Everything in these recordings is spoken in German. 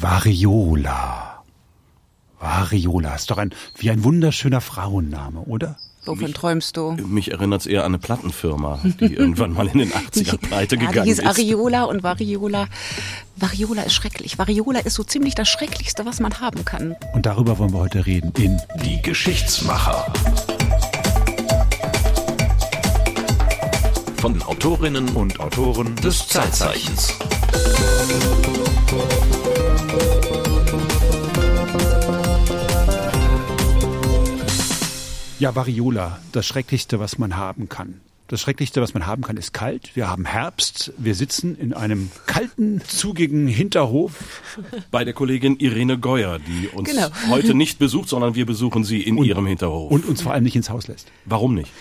Variola. Variola ist doch ein, wie ein wunderschöner Frauenname, oder? Wovon mich, träumst du? Mich erinnert es eher an eine Plattenfirma, die irgendwann mal in den 80er pleite ja, gegangen die hieß ist. Ariola und Variola. Variola ist schrecklich. Variola ist so ziemlich das Schrecklichste, was man haben kann. Und darüber wollen wir heute reden in Die Geschichtsmacher. Von den Autorinnen und Autoren des Zeitzeichens. Ja, Variola, das Schrecklichste, was man haben kann. Das Schrecklichste, was man haben kann, ist kalt. Wir haben Herbst. Wir sitzen in einem kalten, zugigen Hinterhof. Bei der Kollegin Irene Geuer, die uns genau. heute nicht besucht, sondern wir besuchen sie in und, ihrem Hinterhof. Und uns vor allem nicht ins Haus lässt. Warum nicht?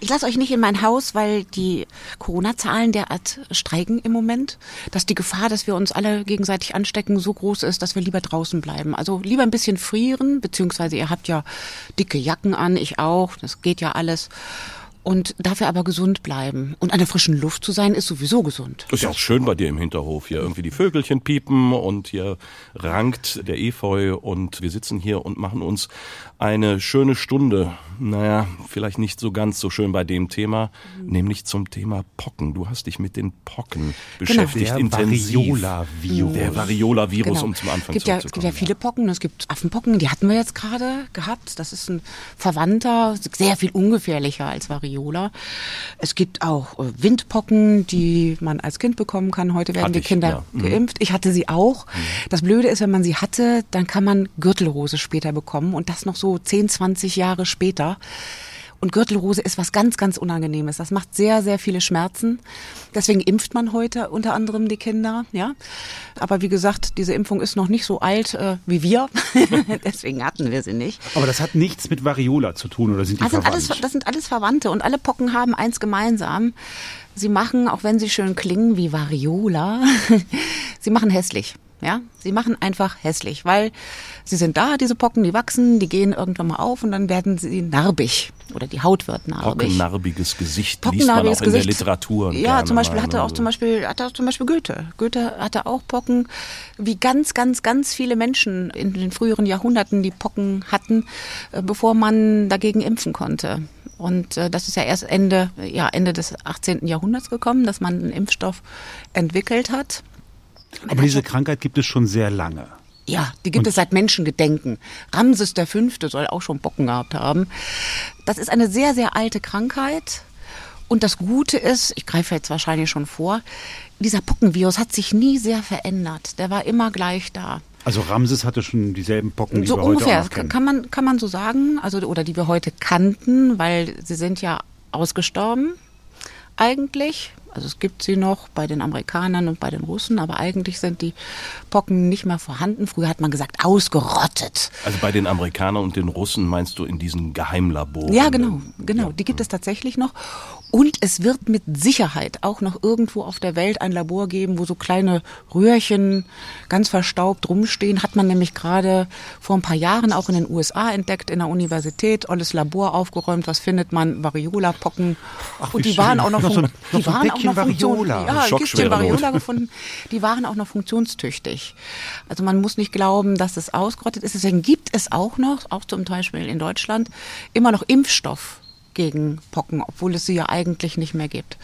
Ich lasse euch nicht in mein Haus, weil die Corona-Zahlen derart steigen im Moment, dass die Gefahr, dass wir uns alle gegenseitig anstecken, so groß ist, dass wir lieber draußen bleiben. Also lieber ein bisschen frieren, beziehungsweise ihr habt ja dicke Jacken an, ich auch, das geht ja alles und dafür aber gesund bleiben. Und an der frischen Luft zu sein, ist sowieso gesund. Ist ja auch schön bei dir im Hinterhof. Hier irgendwie die Vögelchen piepen und hier rankt der Efeu und wir sitzen hier und machen uns eine schöne Stunde. Naja, vielleicht nicht so ganz so schön bei dem Thema, mhm. nämlich zum Thema Pocken. Du hast dich mit den Pocken genau. beschäftigt, der intensiv. Variola-Virus. Der Variola-Virus, genau. um zum Anfang gibt ja, Es gibt ja viele Pocken. Es gibt Affenpocken, die hatten wir jetzt gerade gehabt. Das ist ein Verwandter, sehr viel ungefährlicher als Variola. Es gibt auch äh, Windpocken, die man als Kind bekommen kann. Heute werden Hatte die Kinder ich, ja. Mhm. geimpft. Ich hatte sie auch. Mhm. Das Blöde ist, wenn man sie hatte, dann kann man Gürtelrose später bekommen und das noch so 10, 20 Jahre später. Und Gürtelrose ist was ganz, ganz Unangenehmes. Das macht sehr, sehr viele Schmerzen. Deswegen impft man heute unter anderem die Kinder, ja. Aber wie gesagt, diese Impfung ist noch nicht so alt äh, wie wir. Deswegen hatten wir sie nicht. Aber das hat nichts mit Variola zu tun, oder sind die das sind alles, Das sind alles Verwandte und alle Pocken haben eins gemeinsam. Sie machen, auch wenn sie schön klingen wie Variola, sie machen hässlich. Ja, sie machen einfach hässlich, weil sie sind da, diese Pocken, die wachsen, die gehen irgendwann mal auf und dann werden sie narbig oder die Haut wird narbig. Pockennarbiges Gesicht liest man auch in Gesicht. der Literatur. Ja, zum Beispiel hatte auch zum Beispiel hatte auch zum Beispiel Goethe. Goethe hatte auch Pocken, wie ganz ganz ganz viele Menschen in den früheren Jahrhunderten die Pocken hatten, äh, bevor man dagegen impfen konnte. Und äh, das ist ja erst Ende, ja, Ende des 18. Jahrhunderts gekommen, dass man einen Impfstoff entwickelt hat. Aber diese Krankheit gibt es schon sehr lange. Ja, die gibt Und es seit Menschengedenken. Ramses der Fünfte soll auch schon Bocken gehabt haben. Das ist eine sehr, sehr alte Krankheit. Und das Gute ist, ich greife jetzt wahrscheinlich schon vor, dieser Pockenvirus hat sich nie sehr verändert. Der war immer gleich da. Also Ramses hatte schon dieselben Pocken, die so wir ungefähr, heute auch kennen. Kann man, kann man so sagen, also, oder die wir heute kannten, weil sie sind ja ausgestorben eigentlich. Also es gibt sie noch bei den Amerikanern und bei den Russen, aber eigentlich sind die Pocken nicht mehr vorhanden. Früher hat man gesagt, ausgerottet. Also bei den Amerikanern und den Russen meinst du in diesen Geheimlaboren? Ja, genau, genau. Ja. Die gibt es tatsächlich noch. Und es wird mit Sicherheit auch noch irgendwo auf der Welt ein Labor geben, wo so kleine Röhrchen ganz verstaubt rumstehen. Hat man nämlich gerade vor ein paar Jahren auch in den USA entdeckt, in der Universität, alles Labor aufgeräumt. Was findet man? Variola-Pocken. Und die schön. waren auch noch, noch so, die waren auch noch Variola. Ja, ein Kistchen Variola gefunden. Die waren auch noch funktionstüchtig. Also man muss nicht glauben, dass es ausgerottet ist. Deswegen gibt es auch noch, auch zum Beispiel in Deutschland, immer noch Impfstoff gegen Pocken, obwohl es sie ja eigentlich nicht mehr gibt.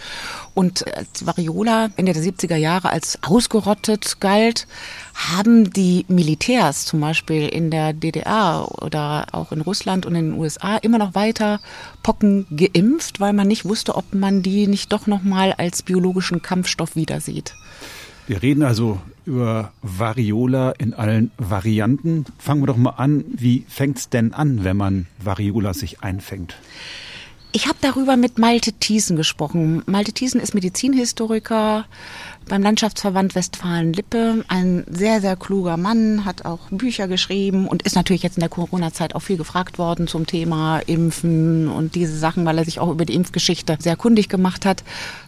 Und als Variola Ende der 70er Jahre als ausgerottet galt, haben die Militärs zum Beispiel in der DDR oder auch in Russland und in den USA immer noch weiter Pocken geimpft, weil man nicht wusste, ob man die nicht doch noch mal als biologischen Kampfstoff wieder sieht. Wir reden also über Variola in allen Varianten. Fangen wir doch mal an. Wie fängt es denn an, wenn man Variola sich einfängt? Ich habe darüber mit Malte Thiesen gesprochen. Malte Thiesen ist Medizinhistoriker beim Landschaftsverband Westfalen-Lippe. Ein sehr, sehr kluger Mann, hat auch Bücher geschrieben und ist natürlich jetzt in der Corona-Zeit auch viel gefragt worden zum Thema Impfen und diese Sachen, weil er sich auch über die Impfgeschichte sehr kundig gemacht hat.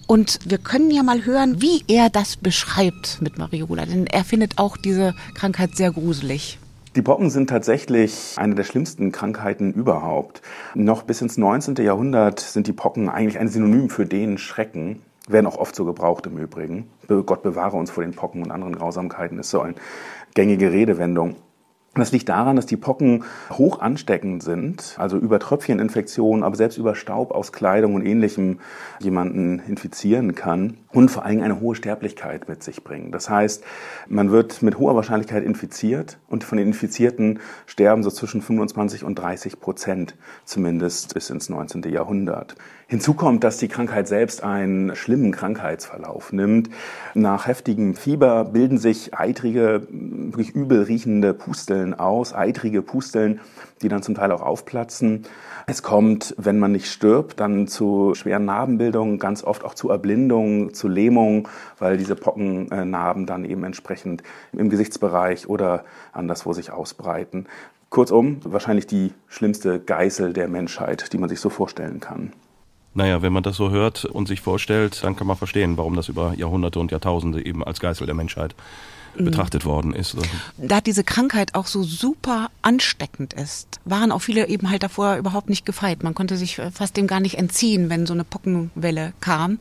Und wir können ja mal hören, wie er das beschreibt mit Mariola, denn er findet auch diese Krankheit sehr gruselig. Die Pocken sind tatsächlich eine der schlimmsten Krankheiten überhaupt. Noch bis ins 19. Jahrhundert sind die Pocken eigentlich ein Synonym für den Schrecken. werden auch oft so gebraucht im Übrigen. Gott bewahre uns vor den Pocken und anderen Grausamkeiten ist so eine gängige Redewendung. Das liegt daran, dass die Pocken hoch ansteckend sind, also über Tröpfcheninfektionen, aber selbst über Staub aus Kleidung und ähnlichem jemanden infizieren kann und vor allem eine hohe Sterblichkeit mit sich bringen. Das heißt, man wird mit hoher Wahrscheinlichkeit infiziert und von den Infizierten sterben so zwischen 25 und 30 Prozent, zumindest bis ins 19. Jahrhundert. Hinzu kommt, dass die Krankheit selbst einen schlimmen Krankheitsverlauf nimmt. Nach heftigem Fieber bilden sich eitrige, wirklich übel riechende Pusteln aus, eitrige Pusteln, die dann zum Teil auch aufplatzen. Es kommt, wenn man nicht stirbt, dann zu schweren Narbenbildungen, ganz oft auch zu Erblindungen, zu Lähmungen, weil diese Pockennarben dann eben entsprechend im Gesichtsbereich oder anderswo sich ausbreiten. Kurzum, wahrscheinlich die schlimmste Geißel der Menschheit, die man sich so vorstellen kann. Naja, wenn man das so hört und sich vorstellt, dann kann man verstehen, warum das über Jahrhunderte und Jahrtausende eben als Geißel der Menschheit. Betrachtet worden ist. Da diese Krankheit auch so super ansteckend ist, waren auch viele eben halt davor überhaupt nicht gefeit. Man konnte sich fast dem gar nicht entziehen, wenn so eine Pockenwelle kam.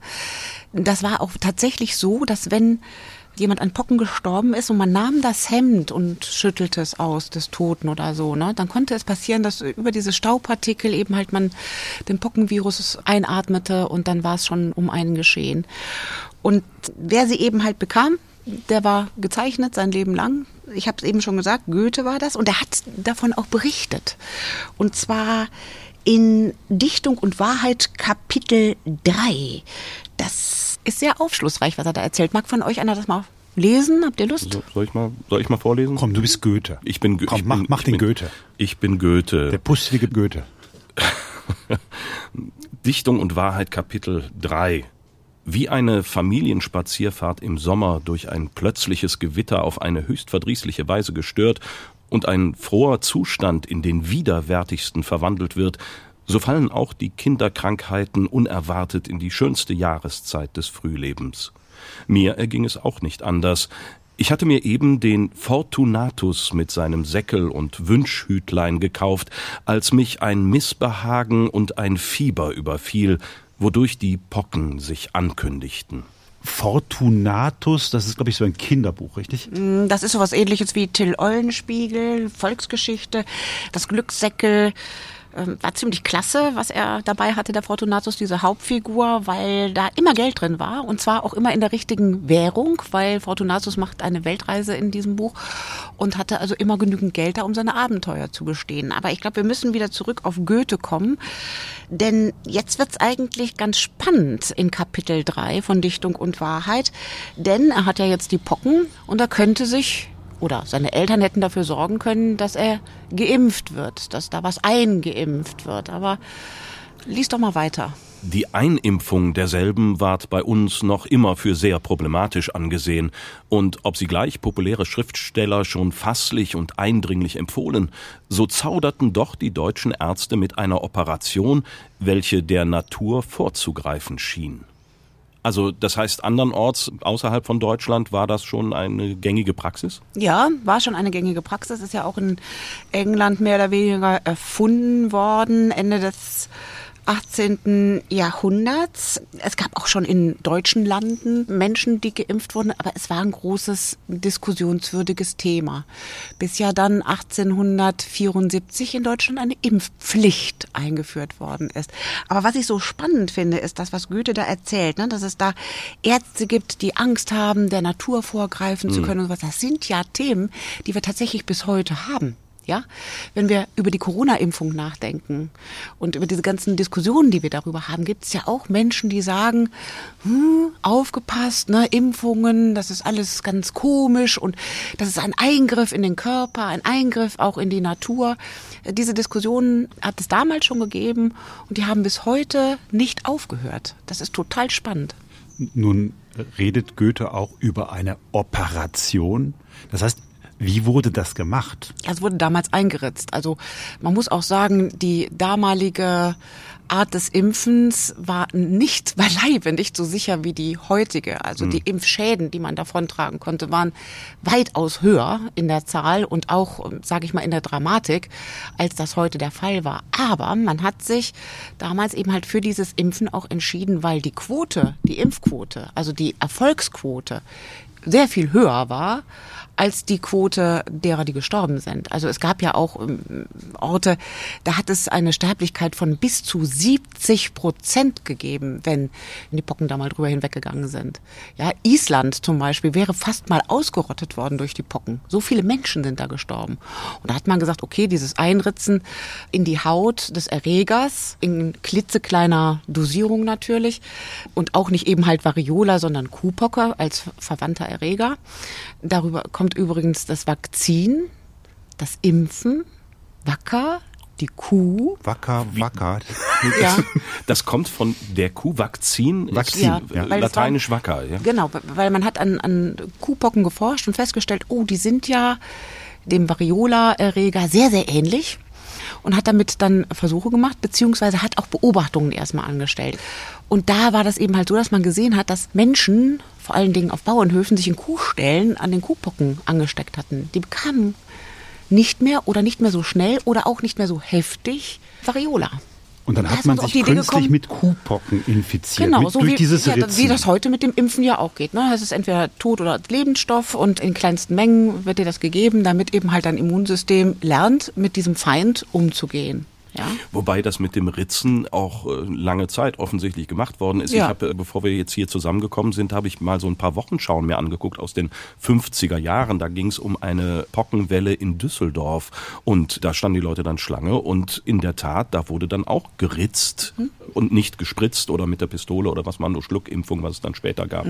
Das war auch tatsächlich so, dass wenn jemand an Pocken gestorben ist und man nahm das Hemd und schüttelte es aus des Toten oder so, ne, dann konnte es passieren, dass über diese Staubpartikel eben halt man den Pockenvirus einatmete und dann war es schon um einen geschehen. Und wer sie eben halt bekam, der war gezeichnet sein Leben lang. Ich habe es eben schon gesagt, Goethe war das und er hat davon auch berichtet. Und zwar in Dichtung und Wahrheit Kapitel 3. Das ist sehr aufschlussreich, was er da erzählt. Mag von euch einer das mal lesen? Habt ihr Lust? So, soll, ich mal, soll ich mal vorlesen? Komm, du bist Goethe. Ich bin Goethe. Komm, mach, mach den bin, Goethe. Ich bin Goethe. Der pustelige Goethe. Dichtung und Wahrheit Kapitel 3. Wie eine Familienspazierfahrt im Sommer durch ein plötzliches Gewitter auf eine höchst verdrießliche Weise gestört und ein froher Zustand in den widerwärtigsten verwandelt wird, so fallen auch die Kinderkrankheiten unerwartet in die schönste Jahreszeit des Frühlebens. Mir erging es auch nicht anders. Ich hatte mir eben den Fortunatus mit seinem Säckel und Wünschhütlein gekauft, als mich ein Missbehagen und ein Fieber überfiel, wodurch die Pocken sich ankündigten. Fortunatus, das ist, glaube ich, so ein Kinderbuch, richtig? Mm, das ist sowas ähnliches wie Till Eulenspiegel, Volksgeschichte, das Glückssäckel, ähm, war ziemlich klasse, was er dabei hatte, der Fortunatus, diese Hauptfigur, weil da immer Geld drin war und zwar auch immer in der richtigen Währung, weil Fortunatus macht eine Weltreise in diesem Buch und hatte also immer genügend Geld da, um seine Abenteuer zu bestehen. Aber ich glaube, wir müssen wieder zurück auf Goethe kommen, denn jetzt wird's eigentlich ganz spannend in Kapitel 3 von Dichtung und Wahrheit, denn er hat ja jetzt die Pocken und er könnte sich oder seine Eltern hätten dafür sorgen können, dass er geimpft wird, dass da was eingeimpft wird. Aber lies doch mal weiter. Die Einimpfung derselben ward bei uns noch immer für sehr problematisch angesehen, und ob sie gleich populäre Schriftsteller schon fasslich und eindringlich empfohlen, so zauderten doch die deutschen Ärzte mit einer Operation, welche der Natur vorzugreifen schien. Also das heißt, andernorts außerhalb von Deutschland war das schon eine gängige Praxis? Ja, war schon eine gängige Praxis. Ist ja auch in England mehr oder weniger erfunden worden, Ende des 18. Jahrhunderts. Es gab auch schon in deutschen Landen Menschen, die geimpft wurden, aber es war ein großes diskussionswürdiges Thema. Bis ja dann 1874 in Deutschland eine Impfpflicht eingeführt worden ist. Aber was ich so spannend finde, ist das, was Goethe da erzählt, ne? dass es da Ärzte gibt, die Angst haben, der Natur vorgreifen mhm. zu können und was. Das sind ja Themen, die wir tatsächlich bis heute haben. Ja, wenn wir über die Corona-Impfung nachdenken und über diese ganzen Diskussionen, die wir darüber haben, gibt es ja auch Menschen, die sagen, hm, aufgepasst, ne, Impfungen, das ist alles ganz komisch und das ist ein Eingriff in den Körper, ein Eingriff auch in die Natur. Diese Diskussionen hat es damals schon gegeben und die haben bis heute nicht aufgehört. Das ist total spannend. Nun redet Goethe auch über eine Operation. Das heißt, Wie wurde das gemacht? Es wurde damals eingeritzt. Also man muss auch sagen, die damalige Art des Impfens war nicht beileibe nicht so sicher wie die heutige. Also die Impfschäden, die man davontragen konnte, waren weitaus höher in der Zahl und auch, sage ich mal, in der Dramatik, als das heute der Fall war. Aber man hat sich damals eben halt für dieses Impfen auch entschieden, weil die Quote, die Impfquote, also die Erfolgsquote sehr viel höher war als die Quote derer, die gestorben sind. Also es gab ja auch ähm, Orte, da hat es eine Sterblichkeit von bis zu 70 Prozent gegeben, wenn die Pocken da mal drüber hinweggegangen sind. Ja, Island zum Beispiel wäre fast mal ausgerottet worden durch die Pocken. So viele Menschen sind da gestorben. Und da hat man gesagt, okay, dieses Einritzen in die Haut des Erregers, in klitzekleiner Dosierung natürlich und auch nicht eben halt Variola, sondern Kuhpocke als verwandter Erreger. Darüber kommt übrigens das Vakzin, das Impfen, Wacker, die Kuh. Wacker, wacker. Ja, Das kommt von der Kuh Vakzin, Vakzin, Ja, ja. lateinisch wacker. Ja? genau, weil man hat an, an Kuhpocken geforscht und festgestellt, oh, die sind ja dem Variola-Erreger sehr, sehr ähnlich und hat damit dann Versuche gemacht, beziehungsweise hat auch Beobachtungen erstmal angestellt. Und da war das eben halt so, dass man gesehen hat, dass Menschen, vor allen Dingen auf Bauernhöfen, sich in Kuhställen an den Kuhpocken angesteckt hatten. Die bekamen nicht mehr oder nicht mehr so schnell oder auch nicht mehr so heftig Variola. Und dann Da hat man sich künstlich gekommen- mit Kuhpocken infiziert. Genau, mit, so durch wie, dieses ja, Ritzen. wie das heute mit dem Impfen ja auch geht. Ne? Es ist entweder Tod oder Lebensstoff und in kleinsten Mengen wird dir das gegeben, damit eben halt dein Immunsystem lernt, mit diesem Feind umzugehen. Ja? Wobei das mit dem Ritzen auch äh, lange Zeit offensichtlich gemacht worden ist. Ja. Ich habe, äh, bevor wir jetzt hier zusammengekommen sind, habe ich mal so ein paar Wochenschauen mir angeguckt aus den 50er Jahren. Da ging es um eine Pockenwelle in Düsseldorf und da standen die Leute dann Schlange und in der Tat, da wurde dann auch geritzt und nicht gespritzt oder mit der Pistole oder was man nur Schluckimpfung, was es dann später gab.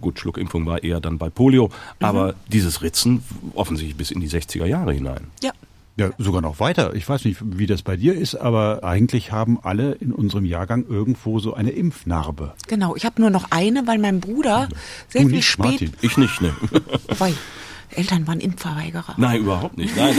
Gut, Schluckimpfung war eher dann bei Polio, aber dieses Ritzen offensichtlich bis in die 60er Jahre hinein. ja. Ja, sogar noch weiter. Ich weiß nicht, wie das bei dir ist, aber eigentlich haben alle in unserem Jahrgang irgendwo so eine Impfnarbe. Genau, ich habe nur noch eine, weil mein Bruder sehr Du viel nicht, spät. Martin. Ich nicht, ne? Eltern waren Impfverweigerer. Nein, überhaupt nicht. Nein,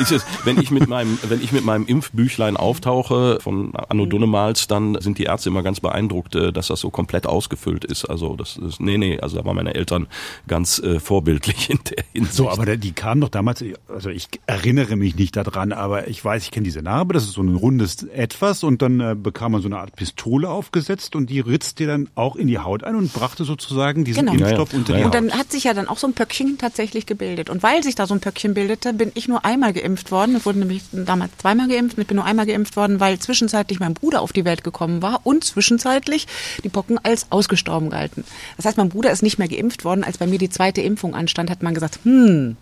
ist es, wenn ich mit meinem, wenn ich mit meinem Impfbüchlein auftauche von Anno Dunnemals, dann sind die Ärzte immer ganz beeindruckt, äh, dass das so komplett ausgefüllt ist. Also das ist, nee, nee, also da waren meine Eltern ganz äh, vorbildlich in der Hinsicht. So, aber die kamen doch damals, also ich erinnere mich nicht daran, aber ich weiß, ich kenne diese Narbe, das ist so ein rundes Etwas und dann äh, bekam man so eine Art Pistole aufgesetzt und die ritzt dir dann auch in die Haut ein und brachte sozusagen diesen Genau. Impfstoff Ja, ja. unter Ja, die ja. Und Haut. dann hat sich ja dann auch so ein Pöckchen tatsächlich gebildet. Und weil sich da so ein Pöckchen bildete, bin ich nur einmal geimpft worden. Ich wurde nämlich damals zweimal geimpft. Ich bin nur einmal geimpft worden, weil zwischenzeitlich mein Bruder auf die Welt gekommen war und zwischenzeitlich die Pocken als ausgestorben galten. Das heißt, mein Bruder ist nicht mehr geimpft worden. Als bei mir die zweite Impfung anstand, hat man gesagt, hm,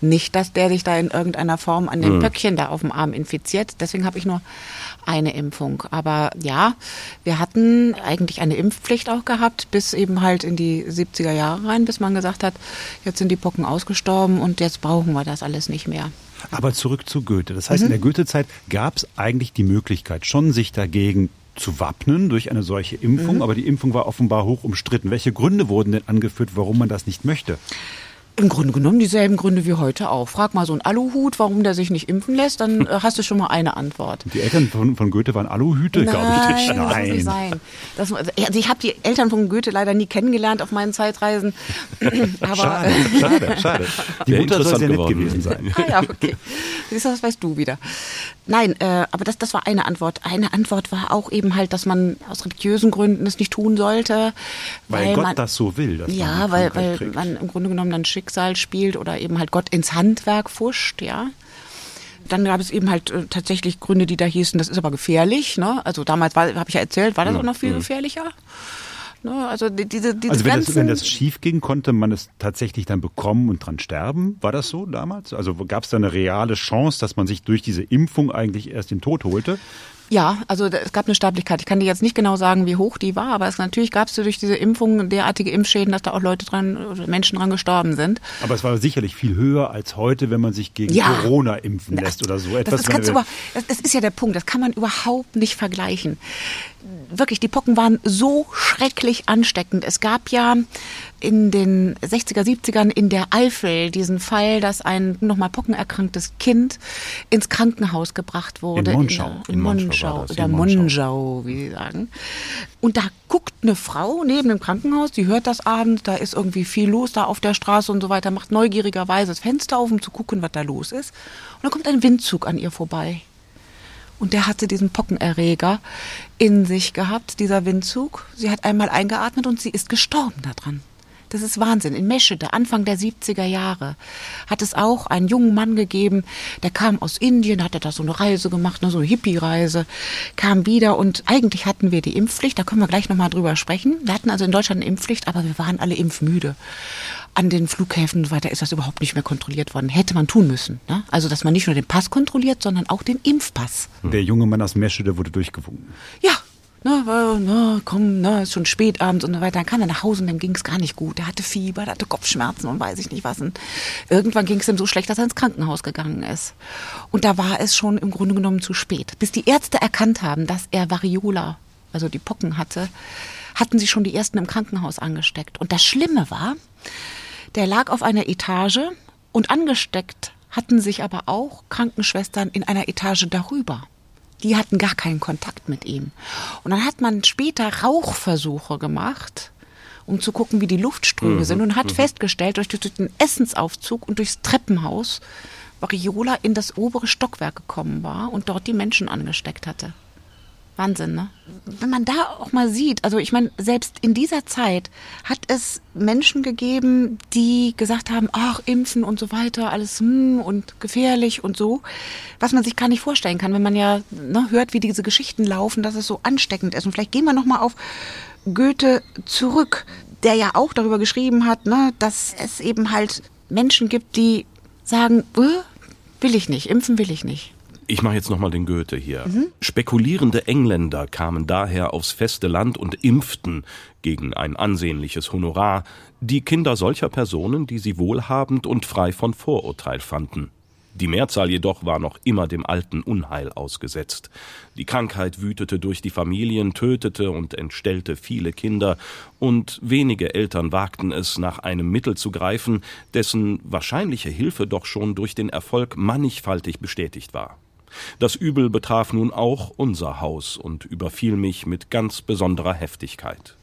nicht, dass der sich da in irgendeiner Form an dem Pöckchen da auf dem Arm infiziert. Deswegen habe ich nur eine Impfung. Aber ja, wir hatten eigentlich eine Impfpflicht auch gehabt, bis eben halt in die 70er Jahre rein, bis man gesagt hat, jetzt sind die Pocken ausgestorben und jetzt brauchen wir das alles nicht mehr. Aber zurück zu Goethe. Das heißt, Mhm. in der Goethe-Zeit gab es eigentlich die Möglichkeit, schon sich dagegen zu wappnen durch eine solche Mhm. Impfung, aber die Impfung war offenbar hoch umstritten. Welche Gründe wurden denn angeführt, warum man das nicht möchte? Im Grunde genommen dieselben Gründe wie heute auch. Frag mal so einen Aluhut, warum der sich nicht impfen lässt, dann äh, hast du schon mal eine Antwort. Die Eltern von, von Goethe waren Aluhüte, glaube ich nicht. Nein, das muss nicht sein. Das, also ich habe die Eltern von Goethe leider nie kennengelernt auf meinen Zeitreisen. Aber, Schade, schade, schade. Die Mutter soll interessant sehr nett gewesen sein. Ah ja, okay. Siehst du, das weißt du wieder. Nein, äh, aber das, das war eine Antwort. Eine Antwort war auch eben halt, dass man aus religiösen Gründen es nicht tun sollte. Weil, Gott man, das so will. Dass man Ja, weil, weil kriegt. man im Grunde genommen dann Schicksal spielt oder eben halt Gott ins Handwerk fuscht, ja. Dann gab es eben halt äh, tatsächlich Gründe, die da hießen, das ist aber gefährlich. Ne? Also damals habe ich ja erzählt, war das auch noch viel gefährlicher. Ne? Also die- diese, diese Also wenn das, wenn das schief ging, konnte man es tatsächlich dann bekommen und dran sterben? War das so damals? Also gab es da eine reale Chance, dass man sich durch diese Impfung eigentlich erst den Tod holte? Ja, also es gab eine Sterblichkeit. Ich kann dir jetzt nicht genau sagen, wie hoch die war, aber es, natürlich gab es durch diese Impfung derartige Impfschäden, dass da auch Leute dran Menschen dran gestorben sind. Aber es war sicherlich viel höher als heute, wenn man sich gegen Ja. Corona impfen lässt oder so Das, etwas. ganz wenn- über, das, das ist ja der Punkt, das kann man überhaupt nicht vergleichen. Wirklich, die Pocken waren so schrecklich ansteckend. Es gab ja in den 60er, 70ern in der Eifel diesen Fall, dass ein nochmal pockenerkranktes Kind ins Krankenhaus gebracht wurde. In Monschau. In, In Monschau Monschau, oder. Monschau, wie sie sagen. Und da guckt eine Frau neben dem Krankenhaus, die hört das abends, da ist irgendwie viel los da auf der Straße und so weiter, macht neugierigerweise das Fenster auf, um zu gucken, was da los ist. Und dann kommt ein Windzug an ihr vorbei. Und der hatte diesen Pockenerreger in sich gehabt, dieser Windzug. Sie hat einmal eingeatmet und sie ist gestorben daran. Das ist Wahnsinn. In Meschede, Anfang der 70er Jahre, hat es auch einen jungen Mann gegeben, der kam aus Indien, hatte da so eine Reise gemacht, ne, so eine Hippie-Reise, kam wieder und eigentlich hatten wir die Impfpflicht, da können wir gleich nochmal drüber sprechen. Wir hatten also in Deutschland eine Impfpflicht, aber wir waren alle impfmüde. An den Flughäfen und so weiter ist das überhaupt nicht mehr kontrolliert worden. Hätte man tun müssen. Ne? Also, dass man nicht nur den Pass kontrolliert, sondern auch den Impfpass. Der junge Mann aus Meschede wurde durchgewunken. Ja, na, na, komm, na, ist schon spät abends und so weiter. Dann kam er nach Hause und dem ging es gar nicht gut. Er hatte Fieber, der hatte Kopfschmerzen und weiß ich nicht was. Und irgendwann ging es ihm so schlecht, dass er ins Krankenhaus gegangen ist. Und da war es schon im Grunde genommen zu spät. Bis die Ärzte erkannt haben, dass er Variola, also die Pocken hatte, hatten sie schon die ersten im Krankenhaus angesteckt. Und das Schlimme war, der lag auf einer Etage und angesteckt hatten sich aber auch Krankenschwestern in einer Etage darüber. Die hatten gar keinen Kontakt mit ihm. Und dann hat man später Rauchversuche gemacht, um zu gucken, wie die Luftströme sind und hat festgestellt, durch den Essensaufzug und durchs Treppenhaus, Variola in das obere Stockwerk gekommen war und dort die Menschen angesteckt hatte. Wahnsinn, ne? Wenn man da auch mal sieht, also ich meine, selbst in dieser Zeit hat es Menschen gegeben, die gesagt haben, ach, impfen und so weiter, alles hm, und gefährlich und so, was man sich gar nicht vorstellen kann, wenn man ja ne, hört, wie diese Geschichten laufen, dass es so ansteckend ist. Und vielleicht gehen wir noch mal auf Goethe zurück, der ja auch darüber geschrieben hat, ne, dass es eben halt Menschen gibt, die sagen, äh, will ich nicht, impfen will ich nicht. Ich mache jetzt nochmal den Goethe hier. Spekulierende Engländer kamen daher aufs feste Land und impften gegen ein ansehnliches Honorar die Kinder solcher Personen, die sie wohlhabend und frei von Vorurteil fanden. Die Mehrzahl jedoch war noch immer dem alten Unheil ausgesetzt. Die Krankheit wütete durch die Familien, tötete und entstellte viele Kinder, und wenige Eltern wagten es, nach einem Mittel zu greifen, dessen wahrscheinliche Hilfe doch schon durch den Erfolg mannigfaltig bestätigt war. Das Übel betraf nun auch unser Haus und überfiel mich mit ganz besonderer Heftigkeit.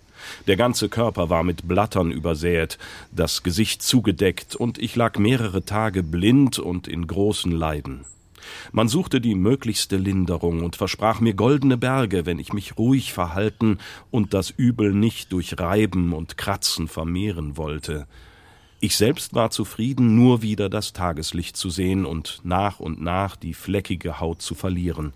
Der ganze Körper war mit Blattern übersät, das Gesicht zugedeckt, und ich lag mehrere Tage blind und in großen Leiden. Man suchte die möglichste Linderung und versprach mir goldene Berge, wenn ich mich ruhig verhalten und das Übel nicht durch Reiben und Kratzen vermehren wollte. Ich selbst war zufrieden, nur wieder das Tageslicht zu sehen und nach und nach die fleckige Haut zu verlieren.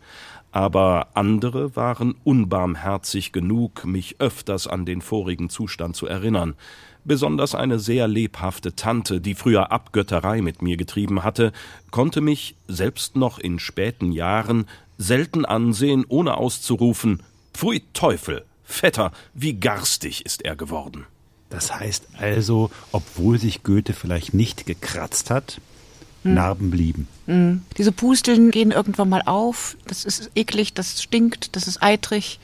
Aber andere waren unbarmherzig genug, mich öfters an den vorigen Zustand zu erinnern. Besonders eine sehr lebhafte Tante, die früher Abgötterei mit mir getrieben hatte, konnte mich, selbst noch in späten Jahren, selten ansehen, ohne auszurufen Pfui Teufel, Vetter, wie garstig ist er geworden. Das heißt also, obwohl sich Goethe vielleicht nicht gekratzt hat, Narben blieben. Diese Pusteln gehen irgendwann mal auf. Das ist eklig, das stinkt, das ist eitrig.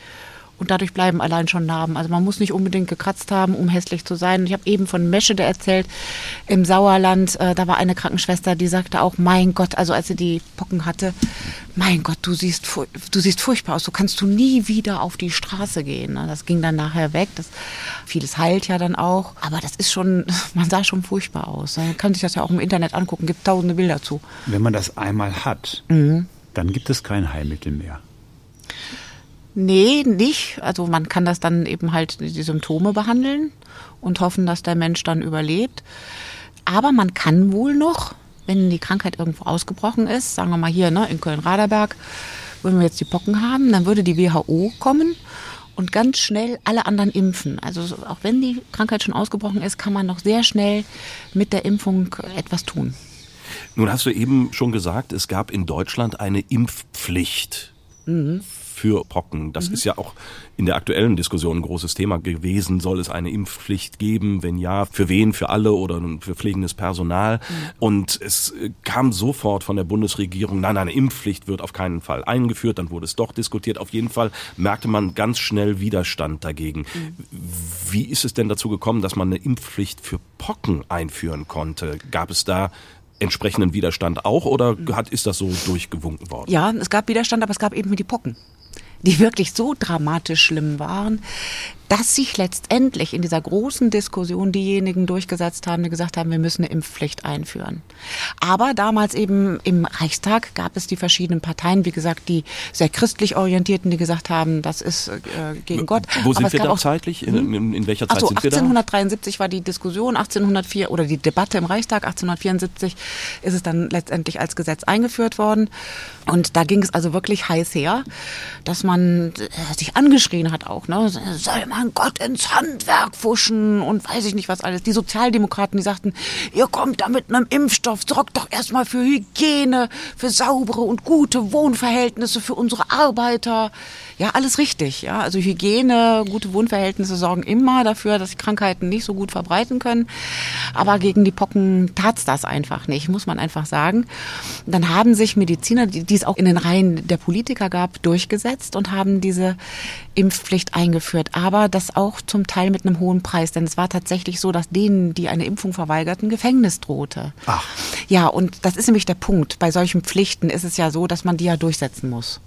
Und dadurch bleiben allein schon Narben. Also man muss nicht unbedingt gekratzt haben, um hässlich zu sein. Ich habe eben von Meschede erzählt im Sauerland. Äh, da war eine Krankenschwester, die sagte auch, mein Gott, also als sie die Pocken hatte, mein Gott, du siehst, du siehst furchtbar aus. So kannst du nie wieder auf die Straße gehen. Ne? Das ging dann nachher weg. Das, vieles heilt ja dann auch. Aber das ist schon, man sah schon furchtbar aus. Man kann sich das ja auch im Internet angucken. Gibt tausende Bilder zu. Wenn man das einmal hat, dann gibt es kein Heilmittel mehr. Nee, nicht. Also man kann das dann eben halt die Symptome behandeln und hoffen, dass der Mensch dann überlebt. Aber man kann wohl noch, wenn die Krankheit irgendwo ausgebrochen ist, sagen wir mal hier ne, in Köln-Raderberg, würden wir jetzt die Pocken haben, dann würde die WHO kommen und ganz schnell alle anderen impfen. Also so- auch wenn die Krankheit schon ausgebrochen ist, kann man noch sehr schnell mit der Impfung etwas tun. Nun hast du eben schon gesagt, es gab in Deutschland eine Impfpflicht. Für Pocken. Das mhm. ist ja auch in der aktuellen Diskussion ein großes Thema gewesen. Soll es eine Impfpflicht geben? Wenn ja, für wen? Für alle oder für pflegendes Personal? Mhm. Und es kam sofort von der Bundesregierung, nein, eine Impfpflicht wird auf keinen Fall eingeführt. Dann wurde es doch diskutiert. Auf jeden Fall merkte man ganz schnell Widerstand dagegen. Mhm. Wie ist es denn dazu gekommen, dass man eine Impfpflicht für Pocken einführen konnte? Gab es da entsprechenden Widerstand auch oder hat, ist das so durchgewunken worden? Ja, es gab Widerstand, aber es gab eben die Pocken die wirklich so dramatisch schlimm waren, dass sich letztendlich in dieser großen Diskussion diejenigen durchgesetzt haben, die gesagt haben, wir müssen eine Impfpflicht einführen. Aber damals eben im Reichstag gab es die verschiedenen Parteien, wie gesagt, die sehr christlich orientierten, die gesagt haben, das ist äh, gegen Gott. Wo sind wir da auch, zeitlich? In, hm? in, in welcher Zeit so, sind wir da? 1873 war die Diskussion, 1804 oder die Debatte im Reichstag, 1874 ist es dann letztendlich als Gesetz eingeführt worden. Und da ging es also wirklich heiß her, dass man äh, sich angeschrien hat auch, ne? Soll man an Gott ins Handwerk fuschen und weiß ich nicht was alles. Die Sozialdemokraten, die sagten, ihr kommt da mit einem Impfstoff, sorgt doch erstmal für Hygiene, für saubere und gute Wohnverhältnisse für unsere Arbeiter. Ja, alles richtig. Ja, also Hygiene, gute Wohnverhältnisse sorgen immer dafür, dass Krankheiten nicht so gut verbreiten können. Aber gegen die Pocken tat's das einfach nicht, muss man einfach sagen. Dann haben sich Mediziner, die, die es auch in den Reihen der Politiker gab, durchgesetzt und haben diese Impfpflicht eingeführt. Aber das auch zum Teil mit einem hohen Preis. Denn es war tatsächlich so, dass denen, die eine Impfung verweigerten, Gefängnis drohte. Ach. Ja, und das ist nämlich der Punkt. Bei solchen Pflichten ist es ja so, dass man die ja durchsetzen muss.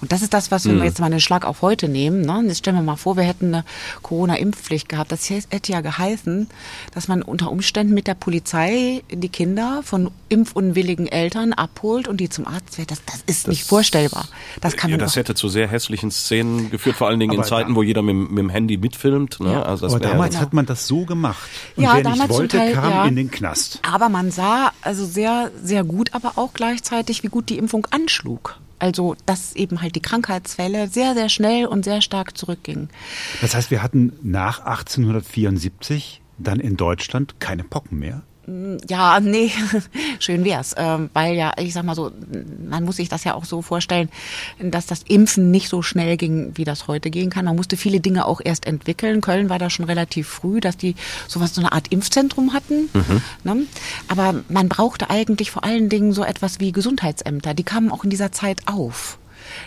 Und das ist das, was, wenn wir jetzt mal einen Schlag auf heute nehmen, ne? jetzt stellen wir mal vor, wir hätten eine Corona-Impfpflicht gehabt. Das hätte ja geheißen, dass man unter Umständen mit der Polizei die Kinder von impfunwilligen Eltern abholt und die zum Arzt fährt. Das, das ist das, nicht vorstellbar. Das kann ja, das hätte zu sehr hässlichen Szenen geführt, vor allen Dingen in Zeiten, wo jeder mit, mit, dem Handy mitfilmt. Ne? Ja. Also aber damals ja, hat man das so gemacht. Und ja, wer damals nicht wollte, Teil, kam ja. in den Knast. Aber man sah also sehr, sehr gut, aber auch gleichzeitig, wie gut die Impfung anschlug. Also, dass eben halt die Krankheitsfälle sehr, sehr schnell und sehr stark zurückgingen. Das heißt, wir hatten nach 1874 dann in Deutschland keine Pocken mehr? Ja, nee, schön wär's, ähm, weil ja, ich sag mal so, man muss sich das ja auch so vorstellen, dass das Impfen nicht so schnell ging, wie das heute gehen kann. Man musste viele Dinge auch erst entwickeln. Köln war da schon relativ früh, dass die sowas so eine Art Impfzentrum hatten. Mhm. Ne? Aber man brauchte eigentlich vor allen Dingen so etwas wie Gesundheitsämter. Die kamen auch in dieser Zeit auf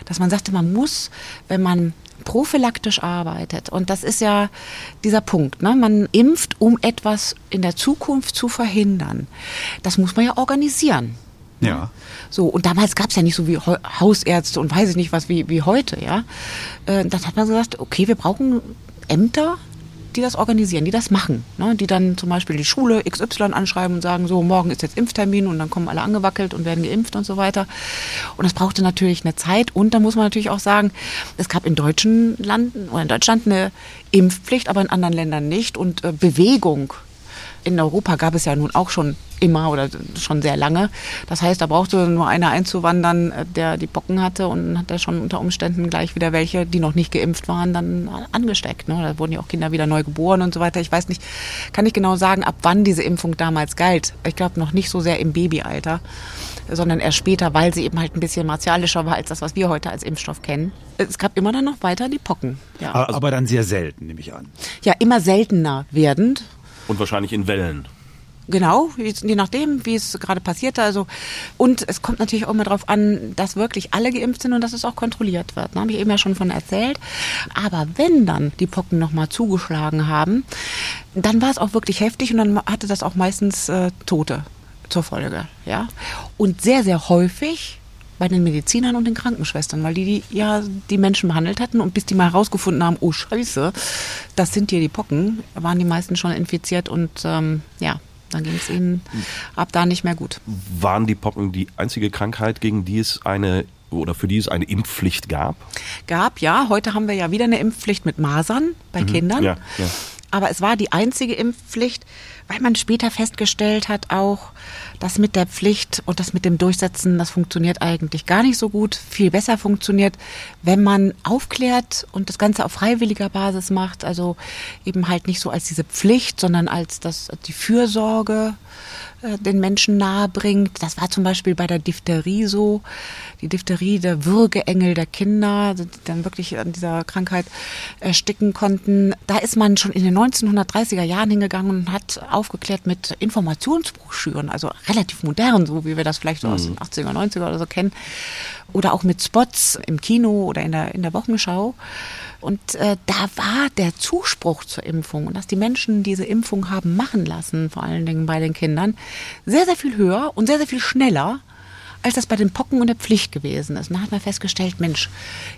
dass man sagte, man muss, wenn man prophylaktisch arbeitet. Und das ist ja dieser Punkt. Ne? Man impft, um etwas in der Zukunft zu verhindern. Das muss man ja organisieren. Ja. So, und damals gab es ja nicht so wie Hausärzte und weiß ich nicht was wie, wie heute, ja. Äh, dann hat man gesagt, okay, wir brauchen Ämter, die das organisieren, die das machen. Ne? Die dann zum Beispiel die Schule XY anschreiben und sagen, so, morgen ist jetzt Impftermin und dann kommen alle angewackelt und werden geimpft und so weiter. Und das brauchte natürlich eine Zeit. Und da muss man natürlich auch sagen, es gab in deutschen Landen oder in Deutschland eine Impfpflicht, aber in anderen Ländern nicht. Und äh, Bewegung in Europa gab es ja nun auch schon immer oder schon sehr lange. Das heißt, da brauchte nur einer einzuwandern, äh, der die Pocken hatte und hat er schon unter Umständen gleich wieder welche, die noch nicht geimpft waren, dann angesteckt. Ne? Da wurden ja auch Kinder wieder neu geboren und so weiter. Ich weiß nicht, kann ich genau sagen, ab wann diese Impfung damals galt. Ich glaube noch nicht so sehr im Babyalter, sondern erst später, weil sie eben halt ein bisschen martialischer war als das, was wir heute als Impfstoff kennen. Es gab immer dann noch weiter die Pocken. Ja. Aber, aber dann sehr selten, nehme ich an. Ja, immer seltener werdend. Und wahrscheinlich in Wellen. Genau, je nachdem, wie es gerade passiert. Also und es kommt natürlich auch immer darauf an, dass wirklich alle geimpft sind und dass es auch kontrolliert wird. Da habe ich eben ja schon von erzählt. Aber wenn dann die Pocken nochmal zugeschlagen haben, dann war es auch wirklich heftig und dann hatte das auch meistens äh, Tote zur Folge. Ja, und sehr sehr häufig bei den Medizinern und den Krankenschwestern, weil die, die ja die Menschen behandelt hatten und bis die mal herausgefunden haben, oh Scheiße, das sind hier die Pocken, waren die meisten schon infiziert und ähm, ja, dann ging es ihnen ab da nicht mehr gut. Waren die Pocken die einzige Krankheit, gegen die es eine oder für die es eine Impfpflicht gab? Gab, ja. Heute haben wir ja wieder eine Impfpflicht mit Masern bei mhm. Kindern. Ja, ja. Aber es war die einzige Impfpflicht, weil man später festgestellt hat auch, dass mit der Pflicht und das mit dem Durchsetzen, das funktioniert eigentlich gar nicht so gut. Viel besser funktioniert, wenn man aufklärt und das Ganze auf freiwilliger Basis macht. Also eben halt nicht so als diese Pflicht, sondern als das, die Fürsorge äh, den Menschen nahe bringt. Das war zum Beispiel bei der Diphtherie so. Die Diphtherie, der Würgeengel der Kinder, die dann wirklich an dieser Krankheit ersticken konnten. Da ist man schon in den 1930er Jahren hingegangen und hat aufgeklärt mit Informationsbroschüren, also relativ modern, so wie wir das vielleicht so aus den 80er, 90er oder so kennen. Oder auch mit Spots im Kino oder in der, in der Wochenschau. Und äh, da war der Zuspruch zur Impfung und dass die Menschen diese Impfung haben machen lassen, vor allen Dingen bei den Kindern, sehr, sehr viel höher und sehr, sehr viel schneller, als das bei den Pocken und der Pflicht gewesen ist. Und da hat man festgestellt, Mensch,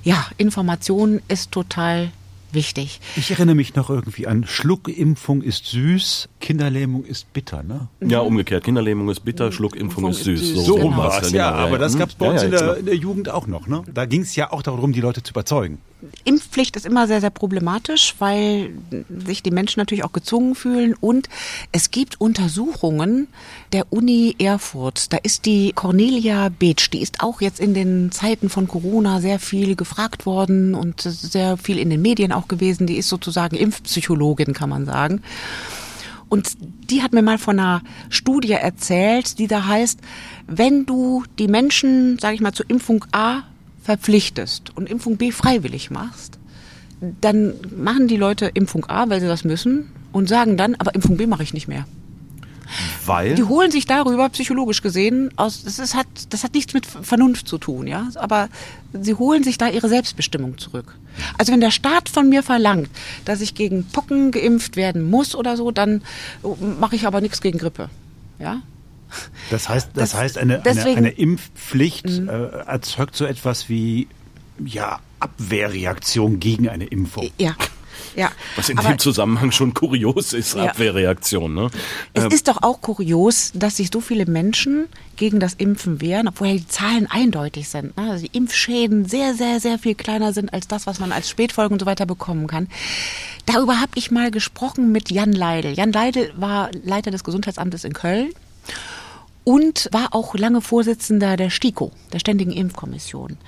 ja, Information ist total wichtig. Ich erinnere mich noch irgendwie an Schluckimpfung ist süß, Kinderlähmung ist bitter, ne? Ja, umgekehrt. Kinderlähmung ist bitter, Schluckimpfung ist süß. süß, So genau. rum war es, ja. Aber das Hm? gab es bei uns Ja, in, ja, der, genau. in der Jugend auch noch, ne? Da ging es ja auch darum, die Leute zu überzeugen. Impfpflicht ist immer sehr, sehr problematisch, weil sich die Menschen natürlich auch gezwungen fühlen. Und es gibt Untersuchungen der Uni Erfurt. Da ist die Cornelia Beetsch, die ist auch jetzt in den Zeiten von Corona sehr viel gefragt worden und sehr viel in den Medien auch gewesen. Die ist sozusagen Impfpsychologin, kann man sagen. Und die hat mir mal von einer Studie erzählt, die da heißt, wenn du die Menschen, sage ich mal, zur Impfung A verpflichtest und Impfung B freiwillig machst, dann machen die Leute Impfung A, weil sie das müssen und sagen dann, aber Impfung B mache ich nicht mehr. Weil? Die holen sich darüber psychologisch gesehen aus, das, ist, hat, das hat nichts mit Vernunft zu tun, ja, aber sie holen sich da ihre Selbstbestimmung zurück. Also wenn der Staat von mir verlangt, dass ich gegen Pocken geimpft werden muss oder so, dann mache ich aber nichts gegen Grippe, ja. Das heißt, das, Das- heißt eine, eine, deswegen- eine Impfpflicht äh, erzeugt so etwas wie ja, Abwehrreaktion gegen eine Impfung. Ja, ja. Was in Aber dem Zusammenhang schon kurios ist, Ja. Abwehrreaktion. Ne? Es Ähm, ist doch auch kurios, dass sich so viele Menschen gegen das Impfen wehren, obwohl ja die Zahlen eindeutig sind. ne? Also die Impfschäden sehr, sehr, sehr viel kleiner sind als das, was man als Spätfolgen und so weiter bekommen kann. Darüber habe ich mal gesprochen mit Jan Leidel. Jan Leidel war Leiter des Gesundheitsamtes in Köln und war auch lange Vorsitzender der STIKO, der Ständigen Impfkommission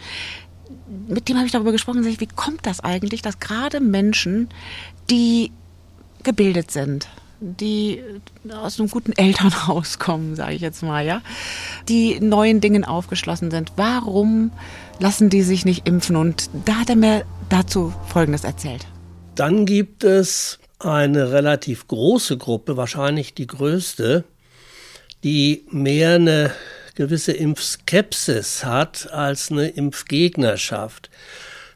mit dem habe ich darüber gesprochen, wie kommt das eigentlich, dass gerade Menschen, die gebildet sind, die aus einem guten Elternhaus kommen, sage ich jetzt mal, ja, die neuen Dingen aufgeschlossen sind, warum lassen die sich nicht impfen? Und da hat er mir dazu Folgendes erzählt. Dann gibt es eine relativ große Gruppe, wahrscheinlich die größte, die mehr eine gewisse Impfskepsis hat als eine Impfgegnerschaft.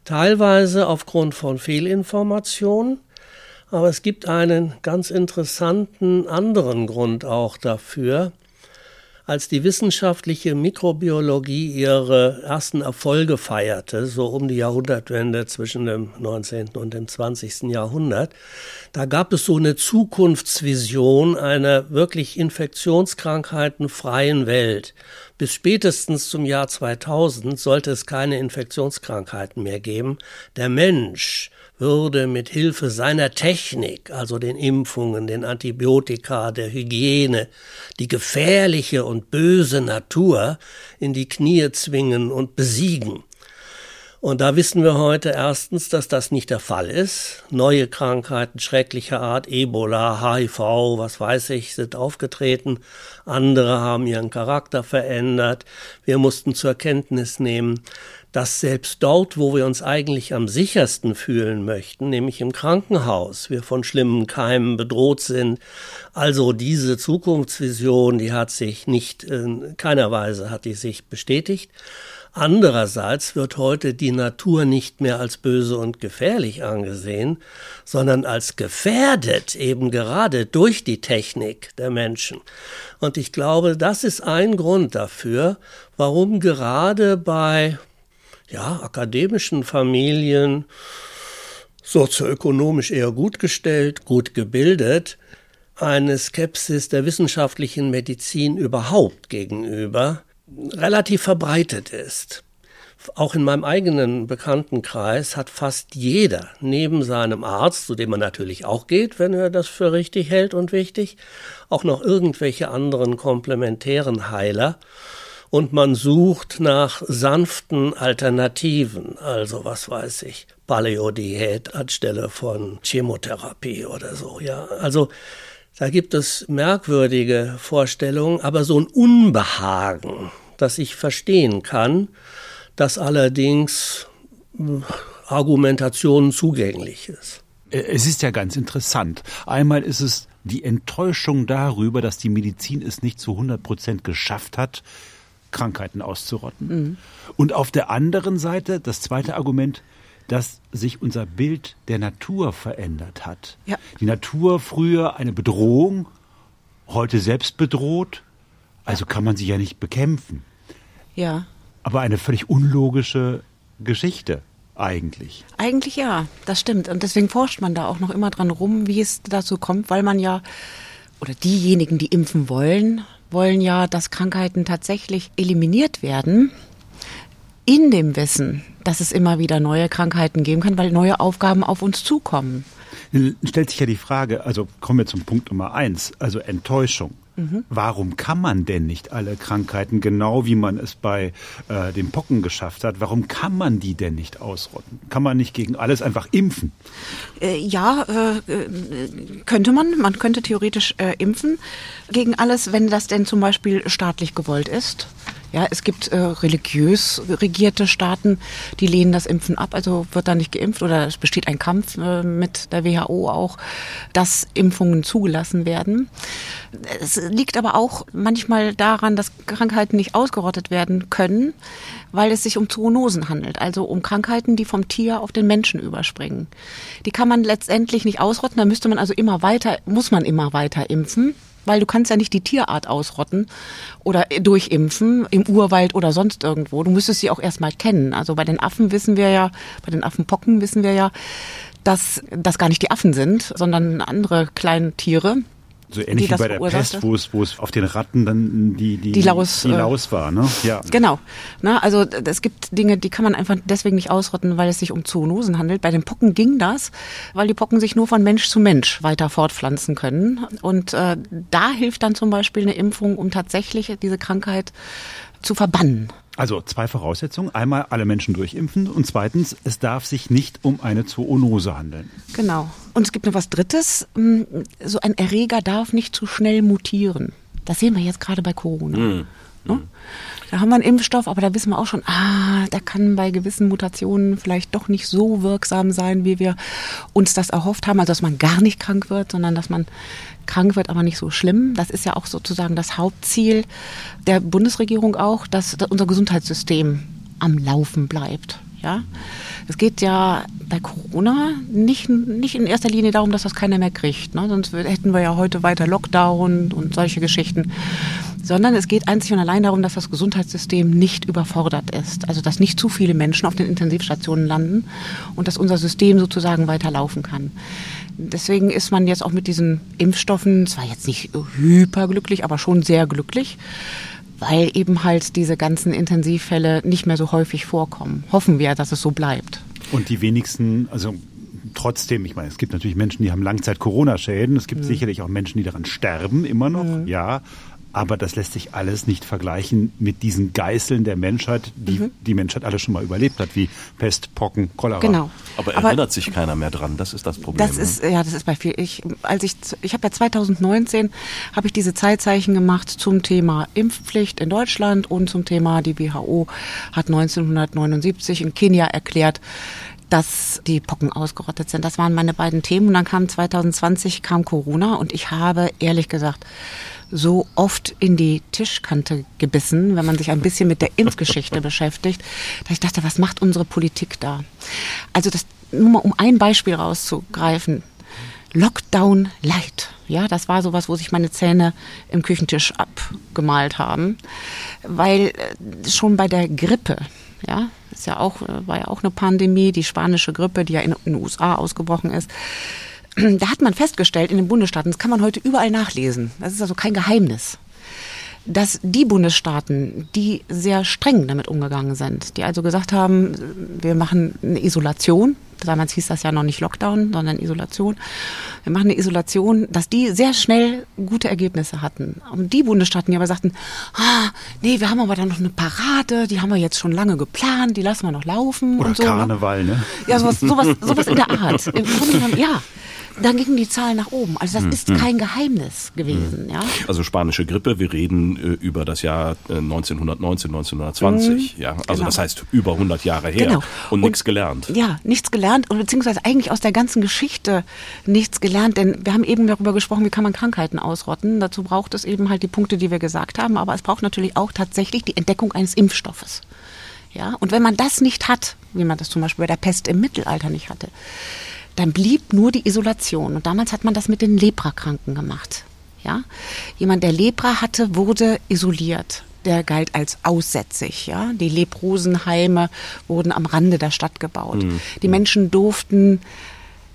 Teilweise aufgrund von Fehlinformationen, aber es gibt einen ganz interessanten anderen Grund auch dafür. Als die wissenschaftliche Mikrobiologie ihre ersten Erfolge feierte, so um die Jahrhundertwende zwischen dem 19. und dem 20. Jahrhundert, da gab es so eine Zukunftsvision einer wirklich infektionskrankheitenfreien Welt. Bis spätestens zum Jahr 2000 sollte es keine Infektionskrankheiten mehr geben. Der Mensch würde mit Hilfe seiner Technik, also den Impfungen, den Antibiotika, der Hygiene, die gefährliche und böse Natur in die Knie zwingen und besiegen. Und da wissen wir heute erstens, dass das nicht der Fall ist. Neue Krankheiten schrecklicher Art, Ebola, HIV, was weiß ich, sind aufgetreten. Andere haben ihren Charakter verändert. Wir mussten zur Kenntnis nehmen, dass selbst dort, wo wir uns eigentlich am sichersten fühlen möchten, nämlich im Krankenhaus, wir von schlimmen Keimen bedroht sind. Also diese Zukunftsvision, die hat sich nicht, in keiner Weise hat die sich bestätigt. Andererseits wird heute die Natur nicht mehr als böse und gefährlich angesehen, sondern als gefährdet eben gerade durch die Technik der Menschen. Und ich glaube, das ist ein Grund dafür, warum gerade bei ja, akademischen Familien, sozioökonomisch eher gut gestellt, gut gebildet, eine Skepsis der wissenschaftlichen Medizin überhaupt gegenüber relativ verbreitet ist. auch in meinem eigenen Bekanntenkreis hat fast jeder neben seinem Arzt, zu dem man natürlich auch geht, wenn er das für richtig hält und wichtig, auch noch irgendwelche anderen komplementären Heiler. Und man sucht nach sanften Alternativen, also was weiß ich, Paleodiät anstelle von Chemotherapie oder so, ja. Also da gibt es merkwürdige Vorstellungen, aber so ein Unbehagen, das ich verstehen kann, das allerdings hm, Argumentationen zugänglich ist. Äh, es ist ja ganz interessant. Einmal ist es die Enttäuschung darüber, dass die Medizin es nicht zu 100 Prozent geschafft hat, Krankheiten auszurotten. Mhm. Und auf der anderen Seite, das zweite Argument, dass sich unser Bild der Natur verändert hat. Ja. Die Natur früher eine Bedrohung, heute selbst bedroht, also kann man sie ja nicht bekämpfen. Ja. Aber eine völlig unlogische Geschichte eigentlich. Eigentlich ja, das stimmt. Und deswegen forscht man da auch noch immer dran rum, wie es dazu kommt, weil man ja, oder diejenigen, die impfen wollen, wollen ja, dass Krankheiten tatsächlich eliminiert werden in dem Wissen, dass es immer wieder neue Krankheiten geben kann, weil neue Aufgaben auf uns zukommen. Dann stellt sich ja die Frage, also kommen wir zum Punkt Nummer eins, also Enttäuschung. Warum kann man denn nicht alle Krankheiten, genau wie man es bei äh, den Pocken geschafft hat, warum kann man die denn nicht ausrotten? Kann man nicht gegen alles einfach impfen? Äh, ja, äh, äh könnte man. Man könnte theoretisch äh, impfen gegen alles, wenn das denn zum Beispiel staatlich gewollt ist. Ja, es gibt äh, religiös regierte Staaten, die lehnen das Impfen ab, also wird da nicht geimpft oder es besteht ein Kampf äh, mit der WHO auch, dass Impfungen zugelassen werden. Es liegt aber auch manchmal daran, dass Krankheiten nicht ausgerottet werden können, weil es sich um Zoonosen handelt, also um Krankheiten, die vom Tier auf den Menschen überspringen. Die kann man letztendlich nicht ausrotten, da müsste man also immer weiter, muss man immer weiter impfen weil du kannst ja nicht die Tierart ausrotten oder durchimpfen im Urwald oder sonst irgendwo. Du müsstest sie auch erstmal kennen. Also bei den Affen wissen wir ja, bei den Affenpocken wissen wir ja, dass das gar nicht die Affen sind, sondern andere kleine Tiere. So ähnlich wie bei der Pest, wo es, wo es auf den Ratten dann die, die, die, Laus, die Laus war. Ne? Ja. Genau. Na, also es gibt Dinge, die kann man einfach deswegen nicht ausrotten, weil es sich um Zoonosen handelt. Bei den Pocken ging das, weil die Pocken sich nur von Mensch zu Mensch weiter fortpflanzen können. Und äh, da hilft dann zum Beispiel eine Impfung, um tatsächlich diese Krankheit zu verbannen. Also zwei Voraussetzungen. Einmal alle Menschen durchimpfen und zweitens, es darf sich nicht um eine Zoonose handeln. Genau. Und es gibt noch was Drittes. Hm, so ein Erreger darf nicht zu schnell mutieren. Das sehen wir jetzt gerade bei Corona. Mhm. Ne? Da haben wir einen Impfstoff, aber da wissen wir auch schon, ah, der kann bei gewissen Mutationen vielleicht doch nicht so wirksam sein, wie wir uns das erhofft haben. Also, dass man gar nicht krank wird, sondern dass man krank wird, aber nicht so schlimm. Das ist ja auch sozusagen das Hauptziel der Bundesregierung auch, dass unser Gesundheitssystem am Laufen bleibt. Ja, es geht ja bei Corona nicht, nicht in erster Linie darum, dass das keiner mehr kriegt. Ne? Sonst hätten wir ja heute weiter Lockdown und solche Geschichten. Sondern es geht einzig und allein darum, dass das Gesundheitssystem nicht überfordert ist. Also, dass nicht zu viele Menschen auf den Intensivstationen landen und dass unser System sozusagen weiterlaufen kann. Deswegen ist man jetzt auch mit diesen Impfstoffen zwar jetzt nicht hyperglücklich, aber schon sehr glücklich, weil eben halt diese ganzen Intensivfälle nicht mehr so häufig vorkommen. Hoffen wir, dass es so bleibt. Und die wenigsten, also trotzdem, ich meine, es gibt natürlich Menschen, die haben Langzeit-Corona-Schäden. Es gibt mhm. sicherlich auch Menschen, die daran sterben, immer noch, mhm. ja. Aber das lässt sich alles nicht vergleichen mit diesen Geißeln der Menschheit, die mhm. die Menschheit alle schon mal überlebt hat, wie Pest, Pocken, Cholera. Genau. Aber erinnert Aber, sich keiner mehr dran. Das ist das Problem. Das ist ja, das ist bei viel. Ich, als ich, ich habe ja 2019 habe ich diese Zeitzeichen gemacht zum Thema Impfpflicht in Deutschland und zum Thema die WHO hat 1979 in Kenia erklärt, dass die Pocken ausgerottet sind. Das waren meine beiden Themen. Und dann kam 2020 kam Corona und ich habe ehrlich gesagt so oft in die Tischkante gebissen, wenn man sich ein bisschen mit der Impfgeschichte beschäftigt, dass ich dachte, was macht unsere Politik da? Also das, nur mal um ein Beispiel rauszugreifen. Lockdown Light. Ja, das war sowas, wo sich meine Zähne im Küchentisch abgemalt haben. Weil äh, schon bei der Grippe, ja, ist ja auch, äh, war ja auch eine Pandemie, die spanische Grippe, die ja in, in den USA ausgebrochen ist da hat man festgestellt in den Bundesstaaten, das kann man heute überall nachlesen. Das ist also kein Geheimnis, dass die Bundesstaaten, die sehr streng damit umgegangen sind, die also gesagt haben, wir machen eine Isolation, damals hieß das ja noch nicht Lockdown, sondern Isolation, wir machen eine Isolation, dass die sehr schnell gute Ergebnisse hatten. Und die Bundesstaaten, die aber sagten, ah, nee, wir haben aber dann noch eine Parade, die haben wir jetzt schon lange geplant, die lassen wir noch laufen. Oder und so. Karneval, ne? Ja, sowas, sowas, sowas in der Art. Ja. Dann gingen die Zahlen nach oben. Also das ist kein Geheimnis gewesen. Ja. Also spanische Grippe, wir reden äh, über das Jahr äh, 1919, 1920. ja, also genau. das heißt über 100 Jahre her Genau. und Und- nichts gelernt. Ja, nichts gelernt und beziehungsweise eigentlich aus der ganzen Geschichte nichts gelernt, denn wir haben eben darüber gesprochen, wie kann man Krankheiten ausrotten. Dazu braucht es eben halt die Punkte, die wir gesagt haben, aber es braucht natürlich auch tatsächlich die Entdeckung eines Impfstoffes. Ja, und wenn man das nicht hat, wie man das zum Beispiel bei der Pest im Mittelalter nicht hatte, dann blieb nur die Isolation. Und damals hat man das mit den Leprakranken gemacht. Ja, jemand, der Lepra hatte, wurde isoliert. Der galt als aussätzig. Ja, die Leprosenheime wurden am Rande der Stadt gebaut. Die Menschen durften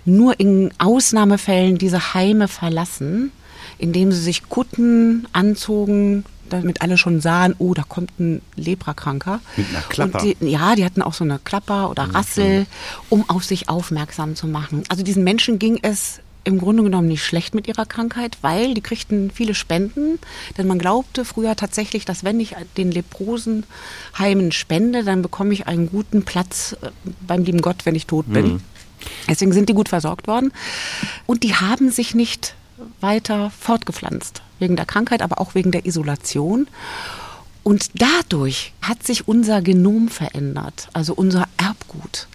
nur in Ausnahmefällen diese Heime verlassen, indem sie sich Kutten anzogen, damit alle schon sahen, oh, da kommt ein Leprakranker. Mit einer Klapper. Die, ja, die hatten auch so eine Klapper oder Rassel, um auf sich aufmerksam zu machen. Also diesen Menschen ging es im Grunde genommen nicht schlecht mit ihrer Krankheit, weil die kriegten viele Spenden, denn man glaubte früher tatsächlich, dass wenn ich den Leprosenheimen spende, dann bekomme ich einen guten Platz äh, beim lieben Gott, wenn ich tot bin. Deswegen sind die gut versorgt worden. Und die haben sich nicht weiter fortgepflanzt. Wegen der Krankheit, aber auch wegen der Isolation. Und dadurch hat sich unser Genom verändert, also unser Erbgut.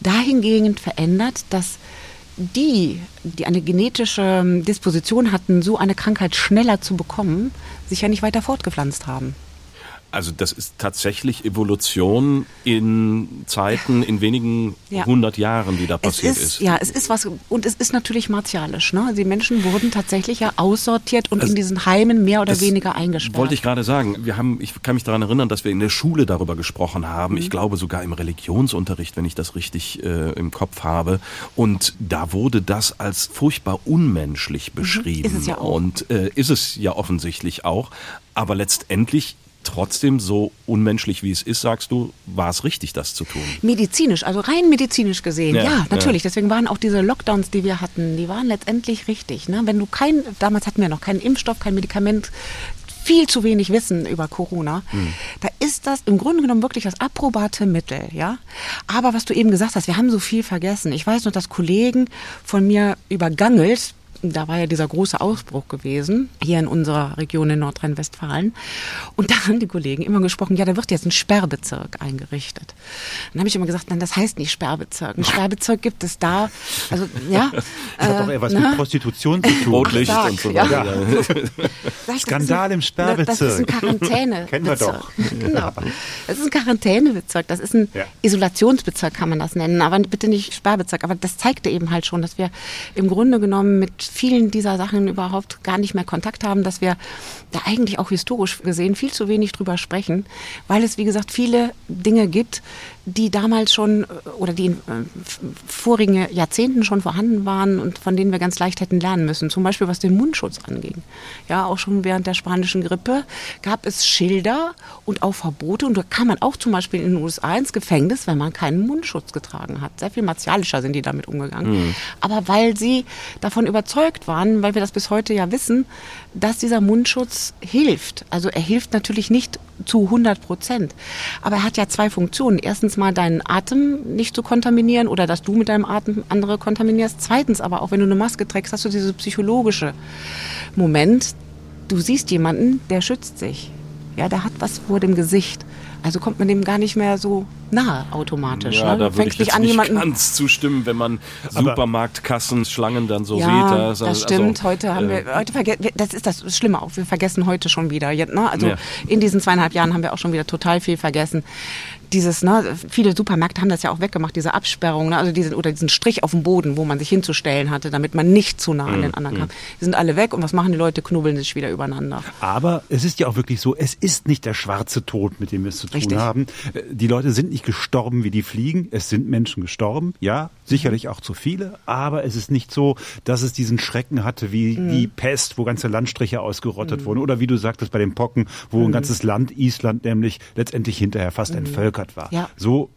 Dahingehend verändert, dass die, die eine genetische Disposition hatten, so eine Krankheit schneller zu bekommen, sich ja nicht weiter fortgepflanzt haben. Also das ist tatsächlich Evolution in Zeiten, in wenigen Ja. hundert Jahren, die da Es passiert ist, ist. ja, es ist was, und es ist natürlich martialisch. Ne? Die Menschen wurden tatsächlich ja aussortiert und in diesen Heimen mehr oder weniger eingesperrt. Wollte ich gerade sagen. Wir haben, ich kann mich daran erinnern, dass wir in der Schule darüber gesprochen haben. Mhm. Ich glaube sogar im Religionsunterricht, wenn ich das richtig äh, im Kopf habe. Und da wurde das als furchtbar unmenschlich beschrieben. Mhm. Ist es ja auch. Und äh, ist es ja offensichtlich auch. Aber letztendlich trotzdem so unmenschlich wie es ist, sagst du, war es richtig, das zu tun. Medizinisch, also rein medizinisch gesehen, Ja, ja, ja. natürlich. Deswegen waren auch diese Lockdowns, die wir hatten, die waren letztendlich richtig. Ne? Wenn du kein, damals hatten wir noch keinen Impfstoff, kein Medikament, viel zu wenig Wissen über Corona. Hm. Da ist das im Grunde genommen wirklich das approbate Mittel, ja. Aber was du eben gesagt hast, wir haben so viel vergessen. Ich weiß noch, dass Kollegen von mir übergangelt, da war ja dieser große Ausbruch gewesen, hier in unserer Region in Nordrhein-Westfalen. Und da haben die Kollegen immer gesprochen, ja, da wird jetzt ein Sperrbezirk eingerichtet. Dann habe ich immer gesagt, nein, das heißt nicht Sperrbezirk. Ein Sperrbezirk gibt es da, also, ja. Das hat doch eher was ne? mit Prostitution zu tun. Rotlicht Stark, und so ja. weiter. Sag ich, Skandal im Das ist ein Sperrbezirk. Quarantänebezirk. Kennen wir doch. Genau. Das ist ein Quarantänebezirk. Das ist ein Ja. Isolationsbezirk, kann man das nennen. Aber bitte nicht Sperrbezirk. Aber das zeigte eben halt schon, dass wir im Grunde genommen mit vielen dieser Sachen überhaupt gar nicht mehr Kontakt haben, dass wir da eigentlich auch historisch gesehen viel zu wenig drüber sprechen, weil es, wie gesagt, viele Dinge gibt, die damals schon äh, oder die in äh, vorigen Jahrzehnten schon vorhanden waren und von denen wir ganz leicht hätten lernen müssen. Zum Beispiel was den Mundschutz anging. Ja, auch schon während der spanischen Grippe gab es Schilder und auch Verbote. Und da kam man auch zum Beispiel in den USA ins Gefängnis, wenn man keinen Mundschutz getragen hat. Sehr viel martialischer sind die damit umgegangen. Aber weil sie davon überzeugt waren, weil wir das bis heute ja wissen, dass dieser Mundschutz hilft. Also er hilft natürlich nicht zu 100 Prozent. Aber er hat ja zwei Funktionen. Erstens mal deinen Atem nicht zu kontaminieren oder dass du mit deinem Atem andere kontaminierst. Zweitens aber auch, wenn du eine Maske trägst, hast du diese psychologische Moment. Du siehst jemanden, der schützt sich. Ja, der hat was vor dem Gesicht. Also kommt man dem gar nicht mehr so nahe automatisch. Ja, ne? da würde ich nicht jetzt an, nicht jemanden ganz zustimmen, wenn man Supermarktkassen, Schlangen dann so ja, sieht. das, also, stimmt. heute haben äh, wir, heute das ist das Schlimme auch. Wir vergessen heute schon wieder. Ne? Also Ja. in diesen zweieinhalb Jahren haben wir auch schon wieder total viel vergessen. Dieses, ne, viele Supermärkte haben das ja auch weggemacht, diese Absperrung, ne, also diesen, oder diesen Strich auf dem Boden, wo man sich hinzustellen hatte, damit man nicht zu nah an den anderen kam. Die sind alle weg und was machen die Leute? Knubbeln sich wieder übereinander. Aber es ist ja auch wirklich so, es ist nicht der schwarze Tod, mit dem wir es zu Richtig. tun haben. Äh, Die Leute sind nicht gestorben wie die Fliegen. Es sind Menschen gestorben, ja, sicherlich auch zu viele, aber es ist nicht so, dass es diesen Schrecken hatte wie Mhm. die Pest, wo ganze Landstriche ausgerottet wurden. Oder wie du sagtest bei den Pocken, wo ein ganzes Land, Island nämlich, letztendlich hinterher fast entvölkert war. Mhm. Ja. So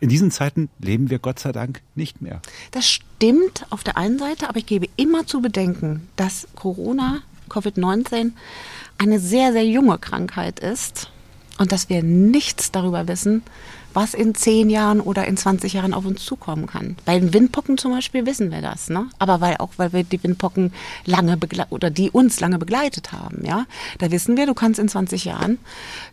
in diesen Zeiten leben wir Gott sei Dank nicht mehr. Das stimmt auf der einen Seite, aber ich gebe immer zu bedenken, dass Corona, Covid-19, eine sehr, sehr junge Krankheit ist und dass wir nichts darüber wissen, was in 10 Jahren oder in 20 Jahren auf uns zukommen kann. Bei den Windpocken zum Beispiel wissen wir das, ne? Aber weil auch, weil wir die Windpocken lange oder die uns lange begleitet haben, ja? Da wissen wir, du kannst in 20 Jahren,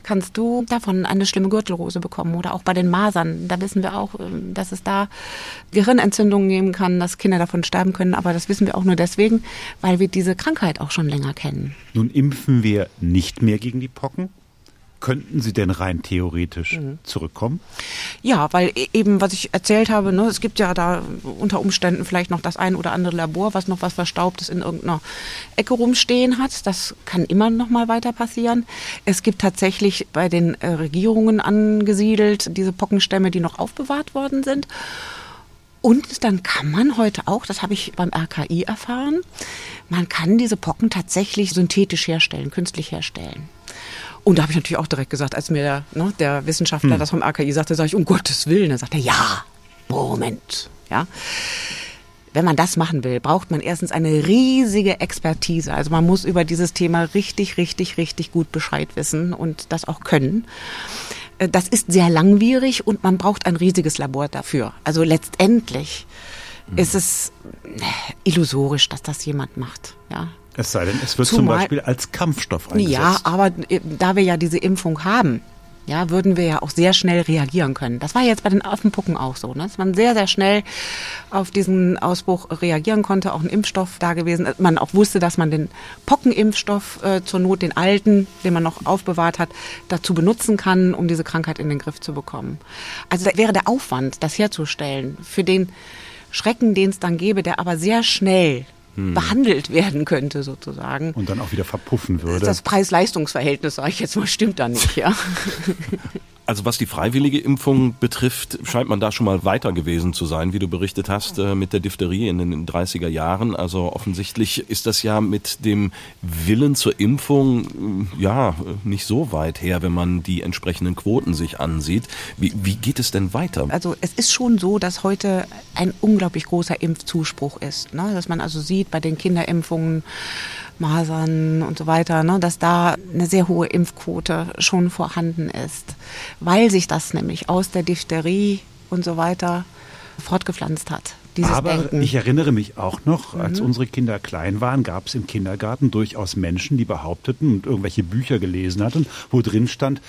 kannst du davon eine schlimme Gürtelrose bekommen oder auch bei den Masern. Da wissen wir auch, ähm, dass es da Gehirnentzündungen geben kann, dass Kinder davon sterben können. Aber das wissen wir auch nur deswegen, weil wir diese Krankheit auch schon länger kennen. Nun impfen wir nicht mehr gegen die Pocken. Könnten sie denn rein theoretisch Mhm. zurückkommen? Ja, weil e- eben, was ich erzählt habe, ne, es gibt ja da unter Umständen vielleicht noch das ein oder andere Labor, was noch was Verstaubtes in irgendeiner Ecke rumstehen hat. Das kann immer noch mal weiter passieren. Es gibt tatsächlich bei den äh, Regierungen angesiedelt diese Pockenstämme, die noch aufbewahrt worden sind. Und dann kann man heute auch, das habe ich beim RKI erfahren, man kann diese Pocken tatsächlich synthetisch herstellen, künstlich herstellen. Und da habe ich natürlich auch direkt gesagt, als mir der, ne, der Wissenschaftler das vom RKI sagte, sage ich, um Gottes Willen. Er sagte, ja, Moment, ja. Wenn man das machen will, braucht man erstens eine riesige Expertise. Also man muss über dieses Thema richtig, richtig, richtig gut Bescheid wissen und das auch können. Äh, Das ist sehr langwierig und man braucht ein riesiges Labor dafür. Also letztendlich ist es äh, illusorisch, dass das jemand macht. Ja, Es sei denn, es wird zum Zumal- Beispiel als Kampfstoff eingesetzt. ja, aber äh, da wir ja diese Impfung haben, ja, würden wir ja auch sehr schnell reagieren können. Das war jetzt bei den Affenpucken auch so, ne? dass man sehr, sehr schnell auf diesen Ausbruch reagieren konnte, auch ein Impfstoff da gewesen. ist. Man auch wusste, dass man den Pockenimpfstoff äh, zur Not, den alten, den man noch aufbewahrt hat, dazu benutzen kann, um diese Krankheit in den Griff zu bekommen. Also da wäre der Aufwand, das herzustellen, für den Schrecken, den es dann gäbe, der aber sehr schnell behandelt werden könnte, sozusagen. Und dann auch wieder verpuffen würde. Das Preis-Leistungs-Verhältnis, sage ich jetzt mal, stimmt da nicht, ja. Also was die freiwillige Impfung betrifft, scheint man da schon mal weiter gewesen zu sein, wie du berichtet hast, äh, mit der Diphtherie in den 30er Jahren. Also offensichtlich ist das ja mit dem Willen zur Impfung äh, ja nicht so weit her, wenn man die entsprechenden Quoten sich ansieht. Wie, wie geht es denn weiter? Also es ist schon so, dass heute ein unglaublich großer Impfzuspruch ist. Ne? Dass man also sieht bei den Kinderimpfungen, Masern und so weiter, ne? dass da eine sehr hohe Impfquote schon vorhanden ist, weil sich das nämlich aus der Diphtherie und so weiter fortgepflanzt hat. Aber Denken. Mhm. ich erinnere mich auch noch, als unsere Kinder klein waren, gab es im Kindergarten durchaus Menschen, die behaupteten und irgendwelche Bücher gelesen hatten, wo drin stand,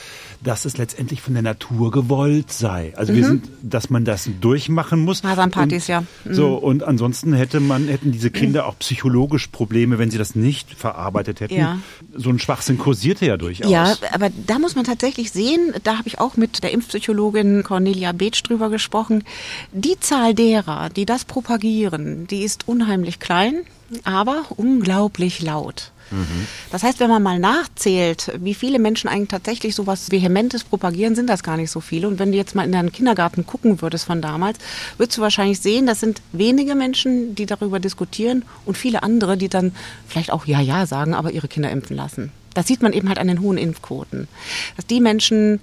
dass es letztendlich von der Natur gewollt sei. Also wir sind, dass man das durchmachen muss. Masernpartys, ja. Mhm. So und ansonsten hätte man hätten diese Kinder auch psychologisch Probleme, wenn sie das nicht verarbeitet hätten. Ja. So ein Schwachsinn kursierte ja durchaus. Ja, aber da muss man tatsächlich sehen, da habe ich auch mit der Impfpsychologin Cornelia Beetsch drüber gesprochen, die Zahl derer, die das propagieren, die ist unheimlich klein, aber unglaublich laut. Das heißt, wenn man mal nachzählt, wie viele Menschen eigentlich tatsächlich sowas Vehementes propagieren, sind das gar nicht so viele. Und wenn du jetzt mal in deinen Kindergarten gucken würdest von damals, würdest du wahrscheinlich sehen, das sind wenige Menschen, die darüber diskutieren und viele andere, die dann vielleicht auch Ja, Ja sagen, aber ihre Kinder impfen lassen. Das sieht man eben halt an den hohen Impfquoten. Dass die Menschen,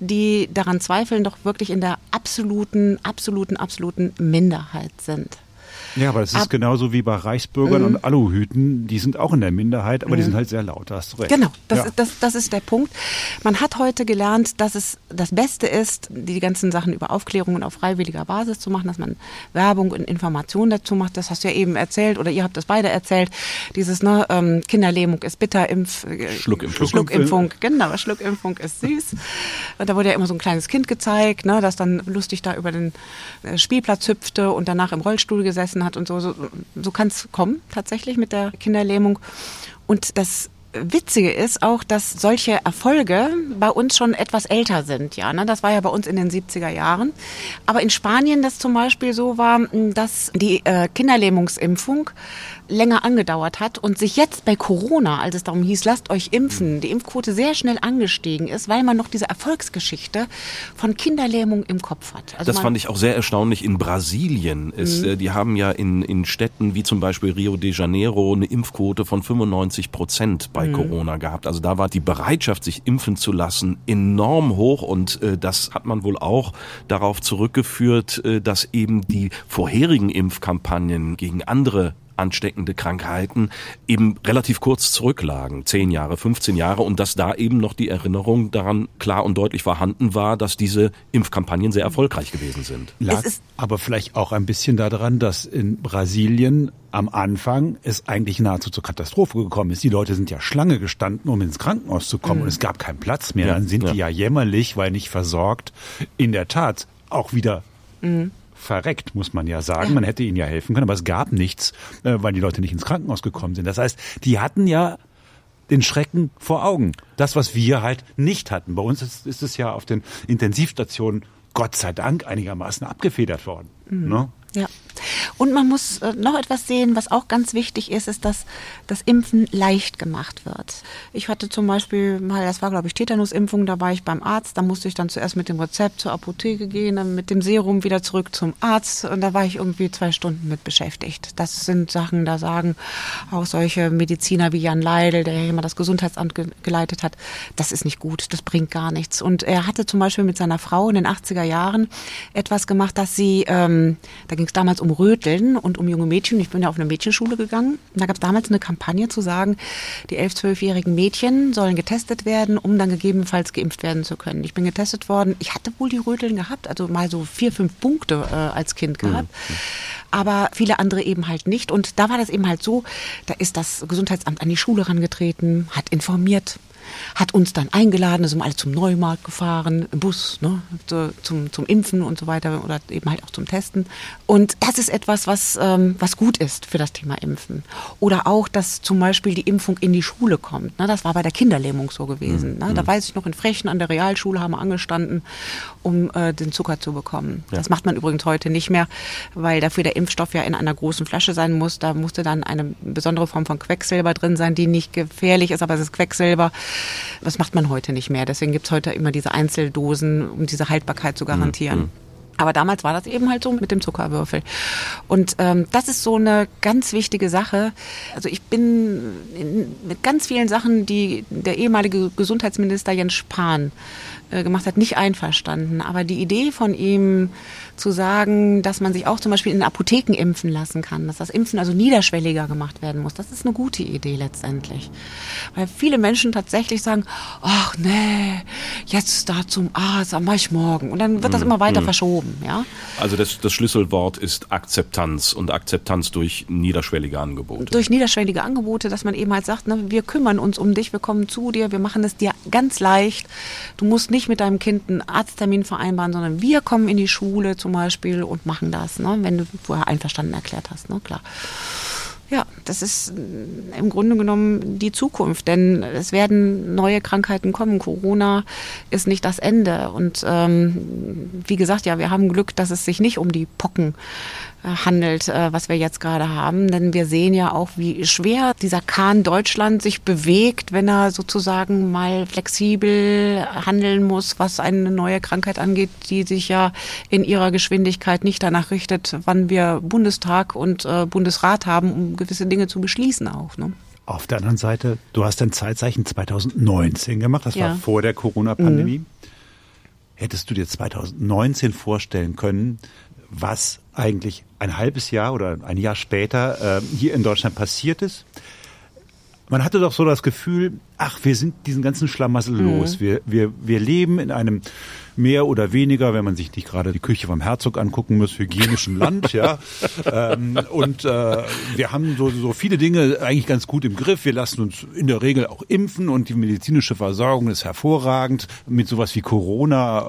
die daran zweifeln, doch wirklich in der absoluten, absoluten, absoluten Minderheit sind. Ja, aber das ist Ab- genauso wie bei Reichsbürgern und Aluhüten. Die sind auch in der Minderheit, aber die sind halt sehr laut. Da hast du recht. Genau, das, ja. ist, das, das ist der Punkt. Man hat heute gelernt, dass es das Beste ist, die ganzen Sachen über Aufklärung und auf freiwilliger Basis zu machen, dass man Werbung und Information dazu macht. Das hast du ja eben erzählt oder ihr habt das beide erzählt. Dieses ne, ähm, Kinderlähmung ist bitter, Impf, äh, Schluckimpfung. Schluckimpfung, genau, Schluckimpfung ist süß. Und da wurde ja immer so ein kleines Kind gezeigt, ne, das dann lustig da über den äh, Spielplatz hüpfte und danach im Rollstuhl gesessen hat und so. So, so kann es kommen tatsächlich mit der Kinderlähmung. Und das Witzige ist auch, dass solche Erfolge bei uns schon etwas älter sind. Ja, ne? Das war ja bei uns in den 70er Jahren. Aber in Spanien das zum Beispiel so war, dass die äh, Kinderlähmungsimpfung länger angedauert hat und sich jetzt bei Corona, als es darum hieß, lasst euch impfen, die Impfquote sehr schnell angestiegen ist, weil man noch diese Erfolgsgeschichte von Kinderlähmung im Kopf hat. Also das fand ich auch sehr erstaunlich. In Brasilien ist, mhm. die haben ja in, in Städten wie zum Beispiel Rio de Janeiro eine Impfquote von 95 Prozent bei mhm. Corona gehabt. Also da war die Bereitschaft, sich impfen zu lassen, enorm hoch und äh, das hat man wohl auch darauf zurückgeführt, äh, dass eben die vorherigen Impfkampagnen gegen andere ansteckende Krankheiten eben relativ kurz zurücklagen, zehn Jahre, 15 Jahre, und dass da eben noch die Erinnerung daran klar und deutlich vorhanden war, dass diese Impfkampagnen sehr erfolgreich gewesen sind. Lag aber vielleicht auch ein bisschen daran, dass in Brasilien am Anfang es eigentlich nahezu zur Katastrophe gekommen ist. Die Leute sind ja Schlange gestanden, um ins Krankenhaus zu kommen, mhm. und es gab keinen Platz mehr. Ja, Dann sind ja. die ja jämmerlich, weil nicht versorgt, in der Tat auch wieder mhm verreckt, muss man ja sagen. Man hätte ihnen ja helfen können, aber es gab nichts, äh, weil die Leute nicht ins Krankenhaus gekommen sind. Das heißt, die hatten ja den Schrecken vor Augen. Das, was wir halt nicht hatten. Bei uns ist, ist es ja auf den Intensivstationen Gott sei Dank einigermaßen abgefedert worden. Mhm. Ne? Ja. Und man muss äh, noch etwas sehen, was auch ganz wichtig ist, ist, dass das Impfen leicht gemacht wird. Ich hatte zum Beispiel mal, das war glaube ich Tetanusimpfung, da war ich beim Arzt, da musste ich dann zuerst mit dem Rezept zur Apotheke gehen, dann mit dem Serum wieder zurück zum Arzt und da war ich irgendwie zwei Stunden mit beschäftigt. Das sind Sachen, da sagen auch solche Mediziner wie Jan Leidel, der ja immer das Gesundheitsamt ge geleitet hat, das ist nicht gut, das bringt gar nichts. Und er hatte zum Beispiel mit seiner Frau in den 80er Jahren etwas gemacht, dass sie, ähm, da ging es damals um Röteln und um junge Mädchen. Ich bin ja auf eine Mädchenschule gegangen. Da gab es damals eine Kampagne zu sagen, die 11-, 12-jährigen Mädchen sollen getestet werden, um dann gegebenenfalls geimpft werden zu können. Ich bin getestet worden. Ich hatte wohl die Röteln gehabt, also mal so vier, fünf Punkte äh, als Kind gehabt. Mhm. Aber viele andere eben halt nicht. Und da war das eben halt so, da ist das Gesundheitsamt an die Schule rangetreten, hat informiert, hat uns dann eingeladen, da sind wir alle zum Neumarkt gefahren, im Bus, ne, zum, zum Impfen und so weiter oder eben halt auch zum Testen. Und das ist etwas, was, ähm, was gut ist für das Thema Impfen. Oder auch, dass zum Beispiel die Impfung in die Schule kommt. Ne, das war bei der Kinderlähmung so gewesen. Ne. Da mhm. weiß ich noch, in Frechen an der Realschule haben wir angestanden, um äh, den Zucker zu bekommen. Ja. Das macht man übrigens heute nicht mehr, weil dafür der Impfstoff ja in einer großen Flasche sein muss. Da musste dann eine besondere Form von Quecksilber drin sein, die nicht gefährlich ist, aber es ist Quecksilber. Das macht man heute nicht mehr. Deswegen gibt es heute immer diese Einzeldosen, um diese Haltbarkeit zu garantieren. Mhm. Aber damals war das eben halt so mit dem Zuckerwürfel. Und ähm, das ist so eine ganz wichtige Sache. Also ich bin in, mit ganz vielen Sachen, die der ehemalige Gesundheitsminister Jens Spahn äh, gemacht hat, nicht einverstanden. Aber die Idee von ihm zu sagen, dass man sich auch zum Beispiel in Apotheken impfen lassen kann, dass das Impfen also niederschwelliger gemacht werden muss, das ist eine gute Idee letztendlich. Weil viele Menschen tatsächlich sagen, ach nee, jetzt da zum Arzt, mach ich morgen. Und dann wird das hm, immer weiter mhm. verschoben. Ja? Also das, das Schlüsselwort ist Akzeptanz und Akzeptanz durch niederschwellige Angebote. Durch niederschwellige Angebote, dass man eben halt sagt, ne, wir kümmern uns um dich, wir kommen zu dir, wir machen es dir ganz leicht. Du musst nicht mit deinem Kind einen Arzttermin vereinbaren, sondern wir kommen in die Schule zum Beispiel und machen das, ne, wenn du vorher einverstanden erklärt hast, ne, klar. Ja, das ist äh, im Grunde genommen die Zukunft, denn es werden neue Krankheiten kommen. Corona ist nicht das Ende. Und ähm, wie gesagt, ja, wir haben Glück, dass es sich nicht um die Pocken handelt, äh, was wir jetzt gerade haben. Denn wir sehen ja auch, wie schwer dieser Kahn Deutschland sich bewegt, wenn er sozusagen mal flexibel handeln muss, was eine neue Krankheit angeht, die sich ja in ihrer Geschwindigkeit nicht danach richtet, wann wir Bundestag und äh, Bundesrat haben, um gewisse Dinge zu beschließen auch. Ne? Auf der anderen Seite, du hast ein Zeitzeichen 2019 gemacht, das ja. war vor der Corona-Pandemie. Mhm. Hättest du dir 2019 vorstellen können, was eigentlich ein halbes Jahr oder ein Jahr später äh, hier in Deutschland passiert ist. Man hatte doch so das Gefühl, ach, wir sind diesen ganzen Schlamassel mhm. los. Wir, wir, wir leben in einem mehr oder weniger, wenn man sich nicht gerade die Küche vom Herzog angucken muss, hygienischen Land, ja. Ähm, und äh, wir haben so, so viele Dinge eigentlich ganz gut im Griff. Wir lassen uns in der Regel auch impfen und die medizinische Versorgung ist hervorragend. Mit sowas wie Corona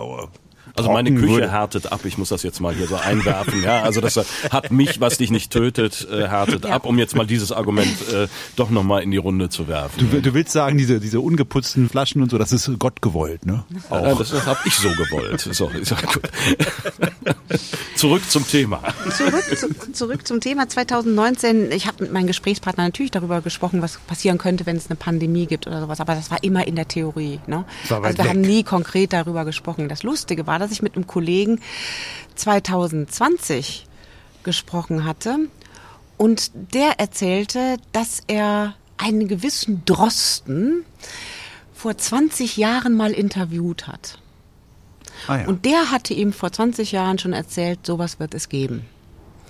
also meine Küche würde. härtet ab. Ich muss das jetzt mal hier so einwerfen. Ja, also das hat mich, was dich nicht tötet, äh, härtet ja. ab, um jetzt mal dieses Argument äh, doch noch mal in die Runde zu werfen. Du, du, willst sagen, diese diese ungeputzten Flaschen und so, das ist Gott gewollt, ne? Auch. Ja, das, das habe ich so gewollt. So, ist ja gut. zurück zum Thema. Zurück, zu, zurück zum Thema 2019. Ich habe mit meinem Gesprächspartner natürlich darüber gesprochen, was passieren könnte, wenn es eine Pandemie gibt oder sowas. Aber das war immer in der Theorie. Ne? Also wir weg. haben nie konkret darüber gesprochen. Das Lustige war, dass ich mit einem Kollegen 2020 gesprochen hatte und der erzählte, dass er einen gewissen Drosten vor 20 Jahren mal interviewt hat. Ah, ja. Und der hatte ihm vor 20 Jahren schon erzählt, sowas wird es geben.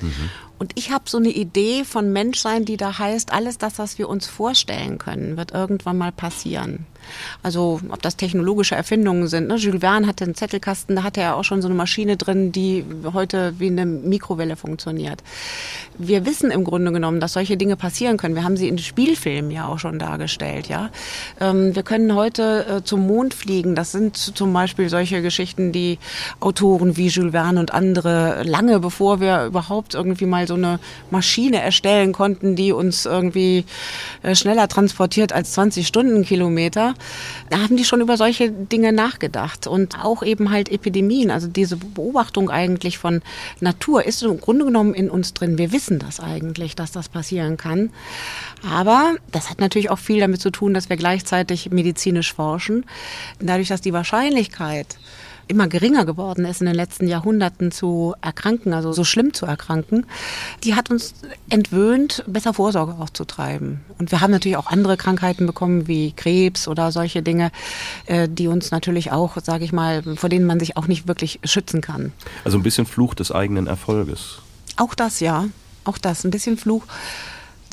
Mhm. Und ich habe so eine Idee von Menschsein, die da heißt, alles das, was wir uns vorstellen können, wird irgendwann mal passieren. Also ob das technologische Erfindungen sind. Ne? Jules Verne hatte einen Zettelkasten, da hatte er auch schon so eine Maschine drin, die heute wie eine Mikrowelle funktioniert. Wir wissen im Grunde genommen, dass solche Dinge passieren können. Wir haben sie in Spielfilmen ja auch schon dargestellt. Ja, ähm, Wir können heute äh, zum Mond fliegen. Das sind zum Beispiel solche Geschichten, die Autoren wie Jules Verne und andere lange bevor wir überhaupt irgendwie mal so eine Maschine erstellen konnten, die uns irgendwie äh, schneller transportiert als 20 Stundenkilometer, da haben die schon über solche Dinge nachgedacht und auch eben halt Epidemien, also diese Beobachtung eigentlich von Natur ist im Grunde genommen in uns drin. Wir wissen das eigentlich, dass das passieren kann. Aber das hat natürlich auch viel damit zu tun, dass wir gleichzeitig medizinisch forschen. Dadurch, dass die Wahrscheinlichkeit, immer geringer geworden ist in den letzten Jahrhunderten zu erkranken, also so schlimm zu erkranken, die hat uns entwöhnt, besser Vorsorge auch zu treiben. Und wir haben natürlich auch andere Krankheiten bekommen, wie Krebs oder solche Dinge, äh, die uns natürlich auch, sage ich mal, vor denen man sich auch nicht wirklich schützen kann. Also ein bisschen Fluch des eigenen Erfolges. Auch das, ja. Auch das, ein bisschen Fluch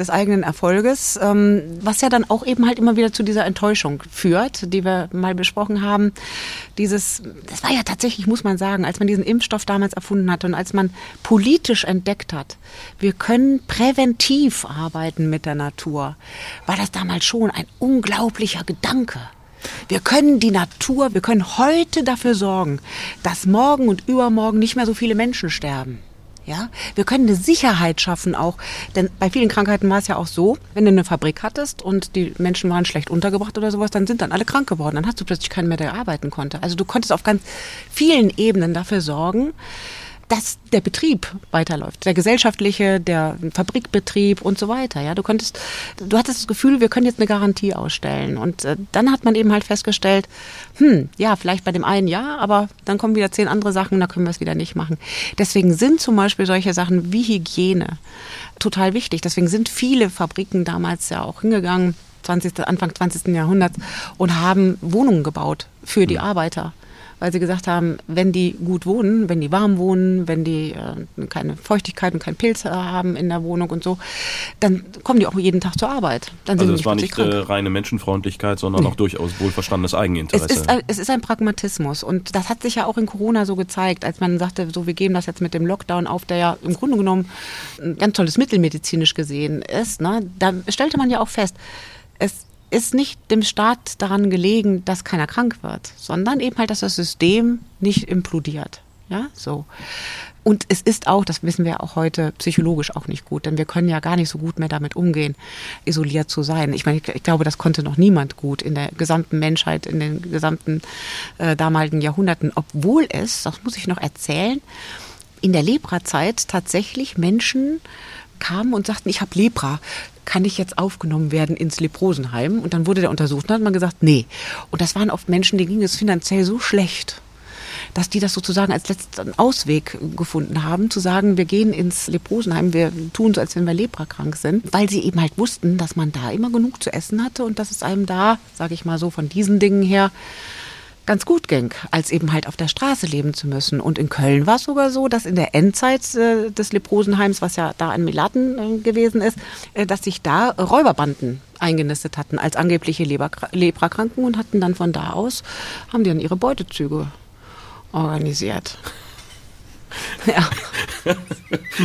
des eigenen Erfolges, ähm, was ja dann auch eben halt immer wieder zu dieser Enttäuschung führt, die wir mal besprochen haben. Dieses, das war ja tatsächlich, muss man sagen, als man diesen Impfstoff damals erfunden hat und als man politisch entdeckt hat, wir können präventiv arbeiten mit der Natur, war das damals schon ein unglaublicher Gedanke. Wir können die Natur, wir können heute dafür sorgen, dass morgen und übermorgen nicht mehr so viele Menschen sterben. Ja, wir können eine Sicherheit schaffen auch, denn bei vielen Krankheiten war es ja auch so, wenn du eine Fabrik hattest und die Menschen waren schlecht untergebracht oder sowas, dann sind dann alle krank geworden. Dann hast du plötzlich keinen mehr, der arbeiten konnte. Also du konntest auf ganz vielen Ebenen dafür sorgen, dass der Betrieb weiterläuft, der gesellschaftliche, der Fabrikbetrieb und so weiter. Ja, du konntest, du hattest das Gefühl, wir können jetzt eine Garantie ausstellen. Und äh, dann hat man eben halt festgestellt, hm, ja, vielleicht bei dem einen ja, aber dann kommen wieder zehn andere Sachen, da können wir es wieder nicht machen. Deswegen sind zum Beispiel solche Sachen wie Hygiene total wichtig. Deswegen sind viele Fabriken damals ja auch hingegangen, 20. Anfang 20. Jahrhunderts und haben Wohnungen gebaut für die Arbeiter weil sie gesagt haben, wenn die gut wohnen, wenn die warm wohnen, wenn die äh, keine Feuchtigkeit und kein Pilz haben in der Wohnung und so, dann kommen die auch jeden Tag zur Arbeit. Dann also es war nicht äh, reine Menschenfreundlichkeit, sondern auch durchaus wohlverstandenes Eigeninteresse. Es ist, es ist ein Pragmatismus und das hat sich ja auch in Corona so gezeigt, als man sagte, so wir geben das jetzt mit dem Lockdown auf, der ja im Grunde genommen ein ganz tolles Mittel medizinisch gesehen ist. Ne? Da stellte man ja auch fest, es ist nicht dem Staat daran gelegen, dass keiner krank wird, sondern eben halt, dass das System nicht implodiert. Ja, so. Und es ist auch, das wissen wir auch heute, psychologisch auch nicht gut, denn wir können ja gar nicht so gut mehr damit umgehen, isoliert zu sein. Ich meine, ich, glaube, das konnte noch niemand gut in der gesamten Menschheit, in den gesamten äh, damaligen Jahrhunderten, obwohl es, das muss ich noch erzählen, in der Lepra-Zeit tatsächlich Menschen kamen und sagten, ich habe Lepra kann ich jetzt aufgenommen werden ins Leprosenheim? Und dann wurde der untersucht und hat man gesagt, nee. Und das waren oft Menschen, denen ging es finanziell so schlecht, dass die das sozusagen als letzten Ausweg gefunden haben, zu sagen, wir gehen ins Leprosenheim, wir tun so, als wenn wir leprakrank sind, weil sie eben halt wussten, dass man da immer genug zu essen hatte und dass es einem da, sage ich mal so, von diesen Dingen her ganz gut ging, als eben halt auf der Straße leben zu müssen. Und in Köln war es sogar so, dass in der Endzeit äh, des Leprosenheims, was ja da an Milaten äh, gewesen ist, äh, dass sich da Räuberbanden eingenistet hatten als angebliche Leprakranken und hatten dann von da aus, haben die dann ihre Beutezüge organisiert. Ja.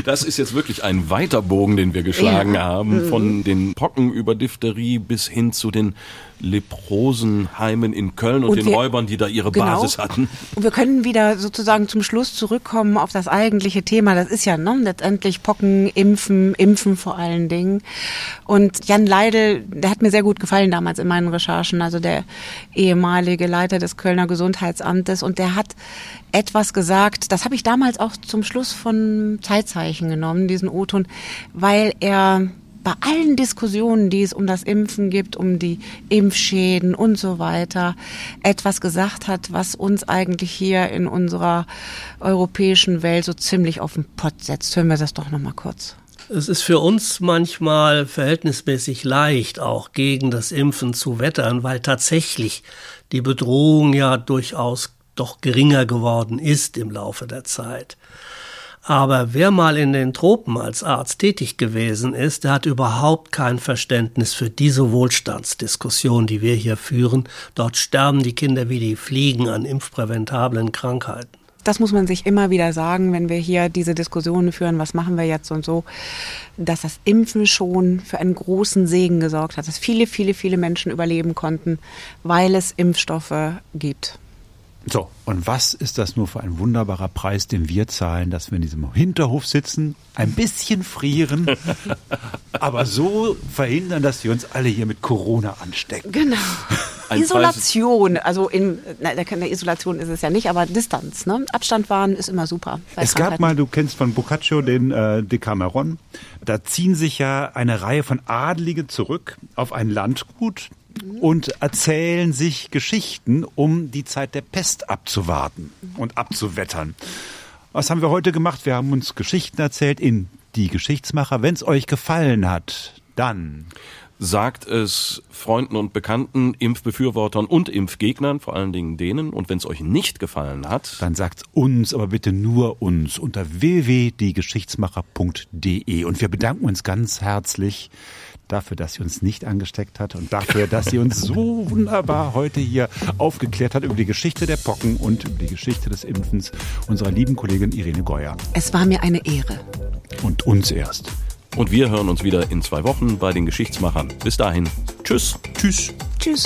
Das ist jetzt wirklich ein weiter Bogen, den wir geschlagen ja. haben, von den Pocken über Diphtherie bis hin zu den Leprosenheimen in Köln und, Und den wir- Räubern, die da ihre Genau. Basis hatten. Und wir können wieder sozusagen zum Schluss zurückkommen auf das eigentliche Thema. Das ist ja ne, letztendlich Pocken, Impfen, Impfen vor allen Dingen. Und Jan Leidel, der hat mir sehr gut gefallen damals in meinen Recherchen, also der ehemalige Leiter des Kölner Gesundheitsamtes. Und der hat etwas gesagt, das habe ich damals auch zum Schluss von Zeitzeichen genommen, diesen O-Ton, weil er bei allen Diskussionen, die es um das Impfen gibt, um die Impfschäden und so weiter, etwas gesagt hat, was uns eigentlich hier in unserer europäischen Welt so ziemlich auf den Pott setzt. Hören wir das doch noch mal kurz. Es ist für uns manchmal verhältnismäßig leicht, auch gegen das Impfen zu wettern, weil tatsächlich die Bedrohung ja durchaus doch geringer geworden ist im Laufe der Zeit. Aber wer mal in den Tropen als Arzt tätig gewesen ist, der hat überhaupt kein Verständnis für diese Wohlstandsdiskussion, die wir hier führen. Dort sterben die Kinder wie die Fliegen an impfpräventablen Krankheiten. Das muss man sich immer wieder sagen, wenn wir hier diese Diskussionen führen, was machen wir jetzt und so, dass das Impfen schon für einen großen Segen gesorgt hat, dass viele, viele, viele Menschen überleben konnten, weil es Impfstoffe gibt. So, und was ist das nur für ein wunderbarer Preis, den wir zahlen, dass wir in diesem Hinterhof sitzen, ein bisschen frieren, aber so verhindern, dass wir uns alle hier mit Corona anstecken. Genau. Ein Isolation, also in na, der Isolation ist es ja nicht, aber Distanz, ne? Abstand wahren ist immer super. Es gab Krankheiten. mal, du kennst von Boccaccio den äh, Decameron, da ziehen sich ja eine Reihe von Adlige zurück auf ein Landgut und erzählen sich Geschichten, um die Zeit der Pest abzuwarten und abzuwettern. Was haben wir heute gemacht? Wir haben uns Geschichten erzählt in Die Geschichtsmacher. Wenn es euch gefallen hat, dann Sagt es Freunden und Bekannten, Impfbefürwortern und Impfgegnern, vor allen Dingen denen. Und wenn es euch nicht gefallen hat, Dann sagt's uns, aber bitte nur uns unter www.diegeschichtsmacher.de. Und wir bedanken uns ganz herzlich dafür, dass sie uns nicht angesteckt hat und dafür, dass sie uns so wunderbar heute hier aufgeklärt hat über die Geschichte der Pocken und über die Geschichte des Impfens unserer lieben Kollegin Irene Geuer. Es war mir eine Ehre. Und uns erst. und wir hören uns wieder in zwei Wochen bei den Geschichtsmachern. Bis dahin. Tschüss. Tschüss. Tschüss.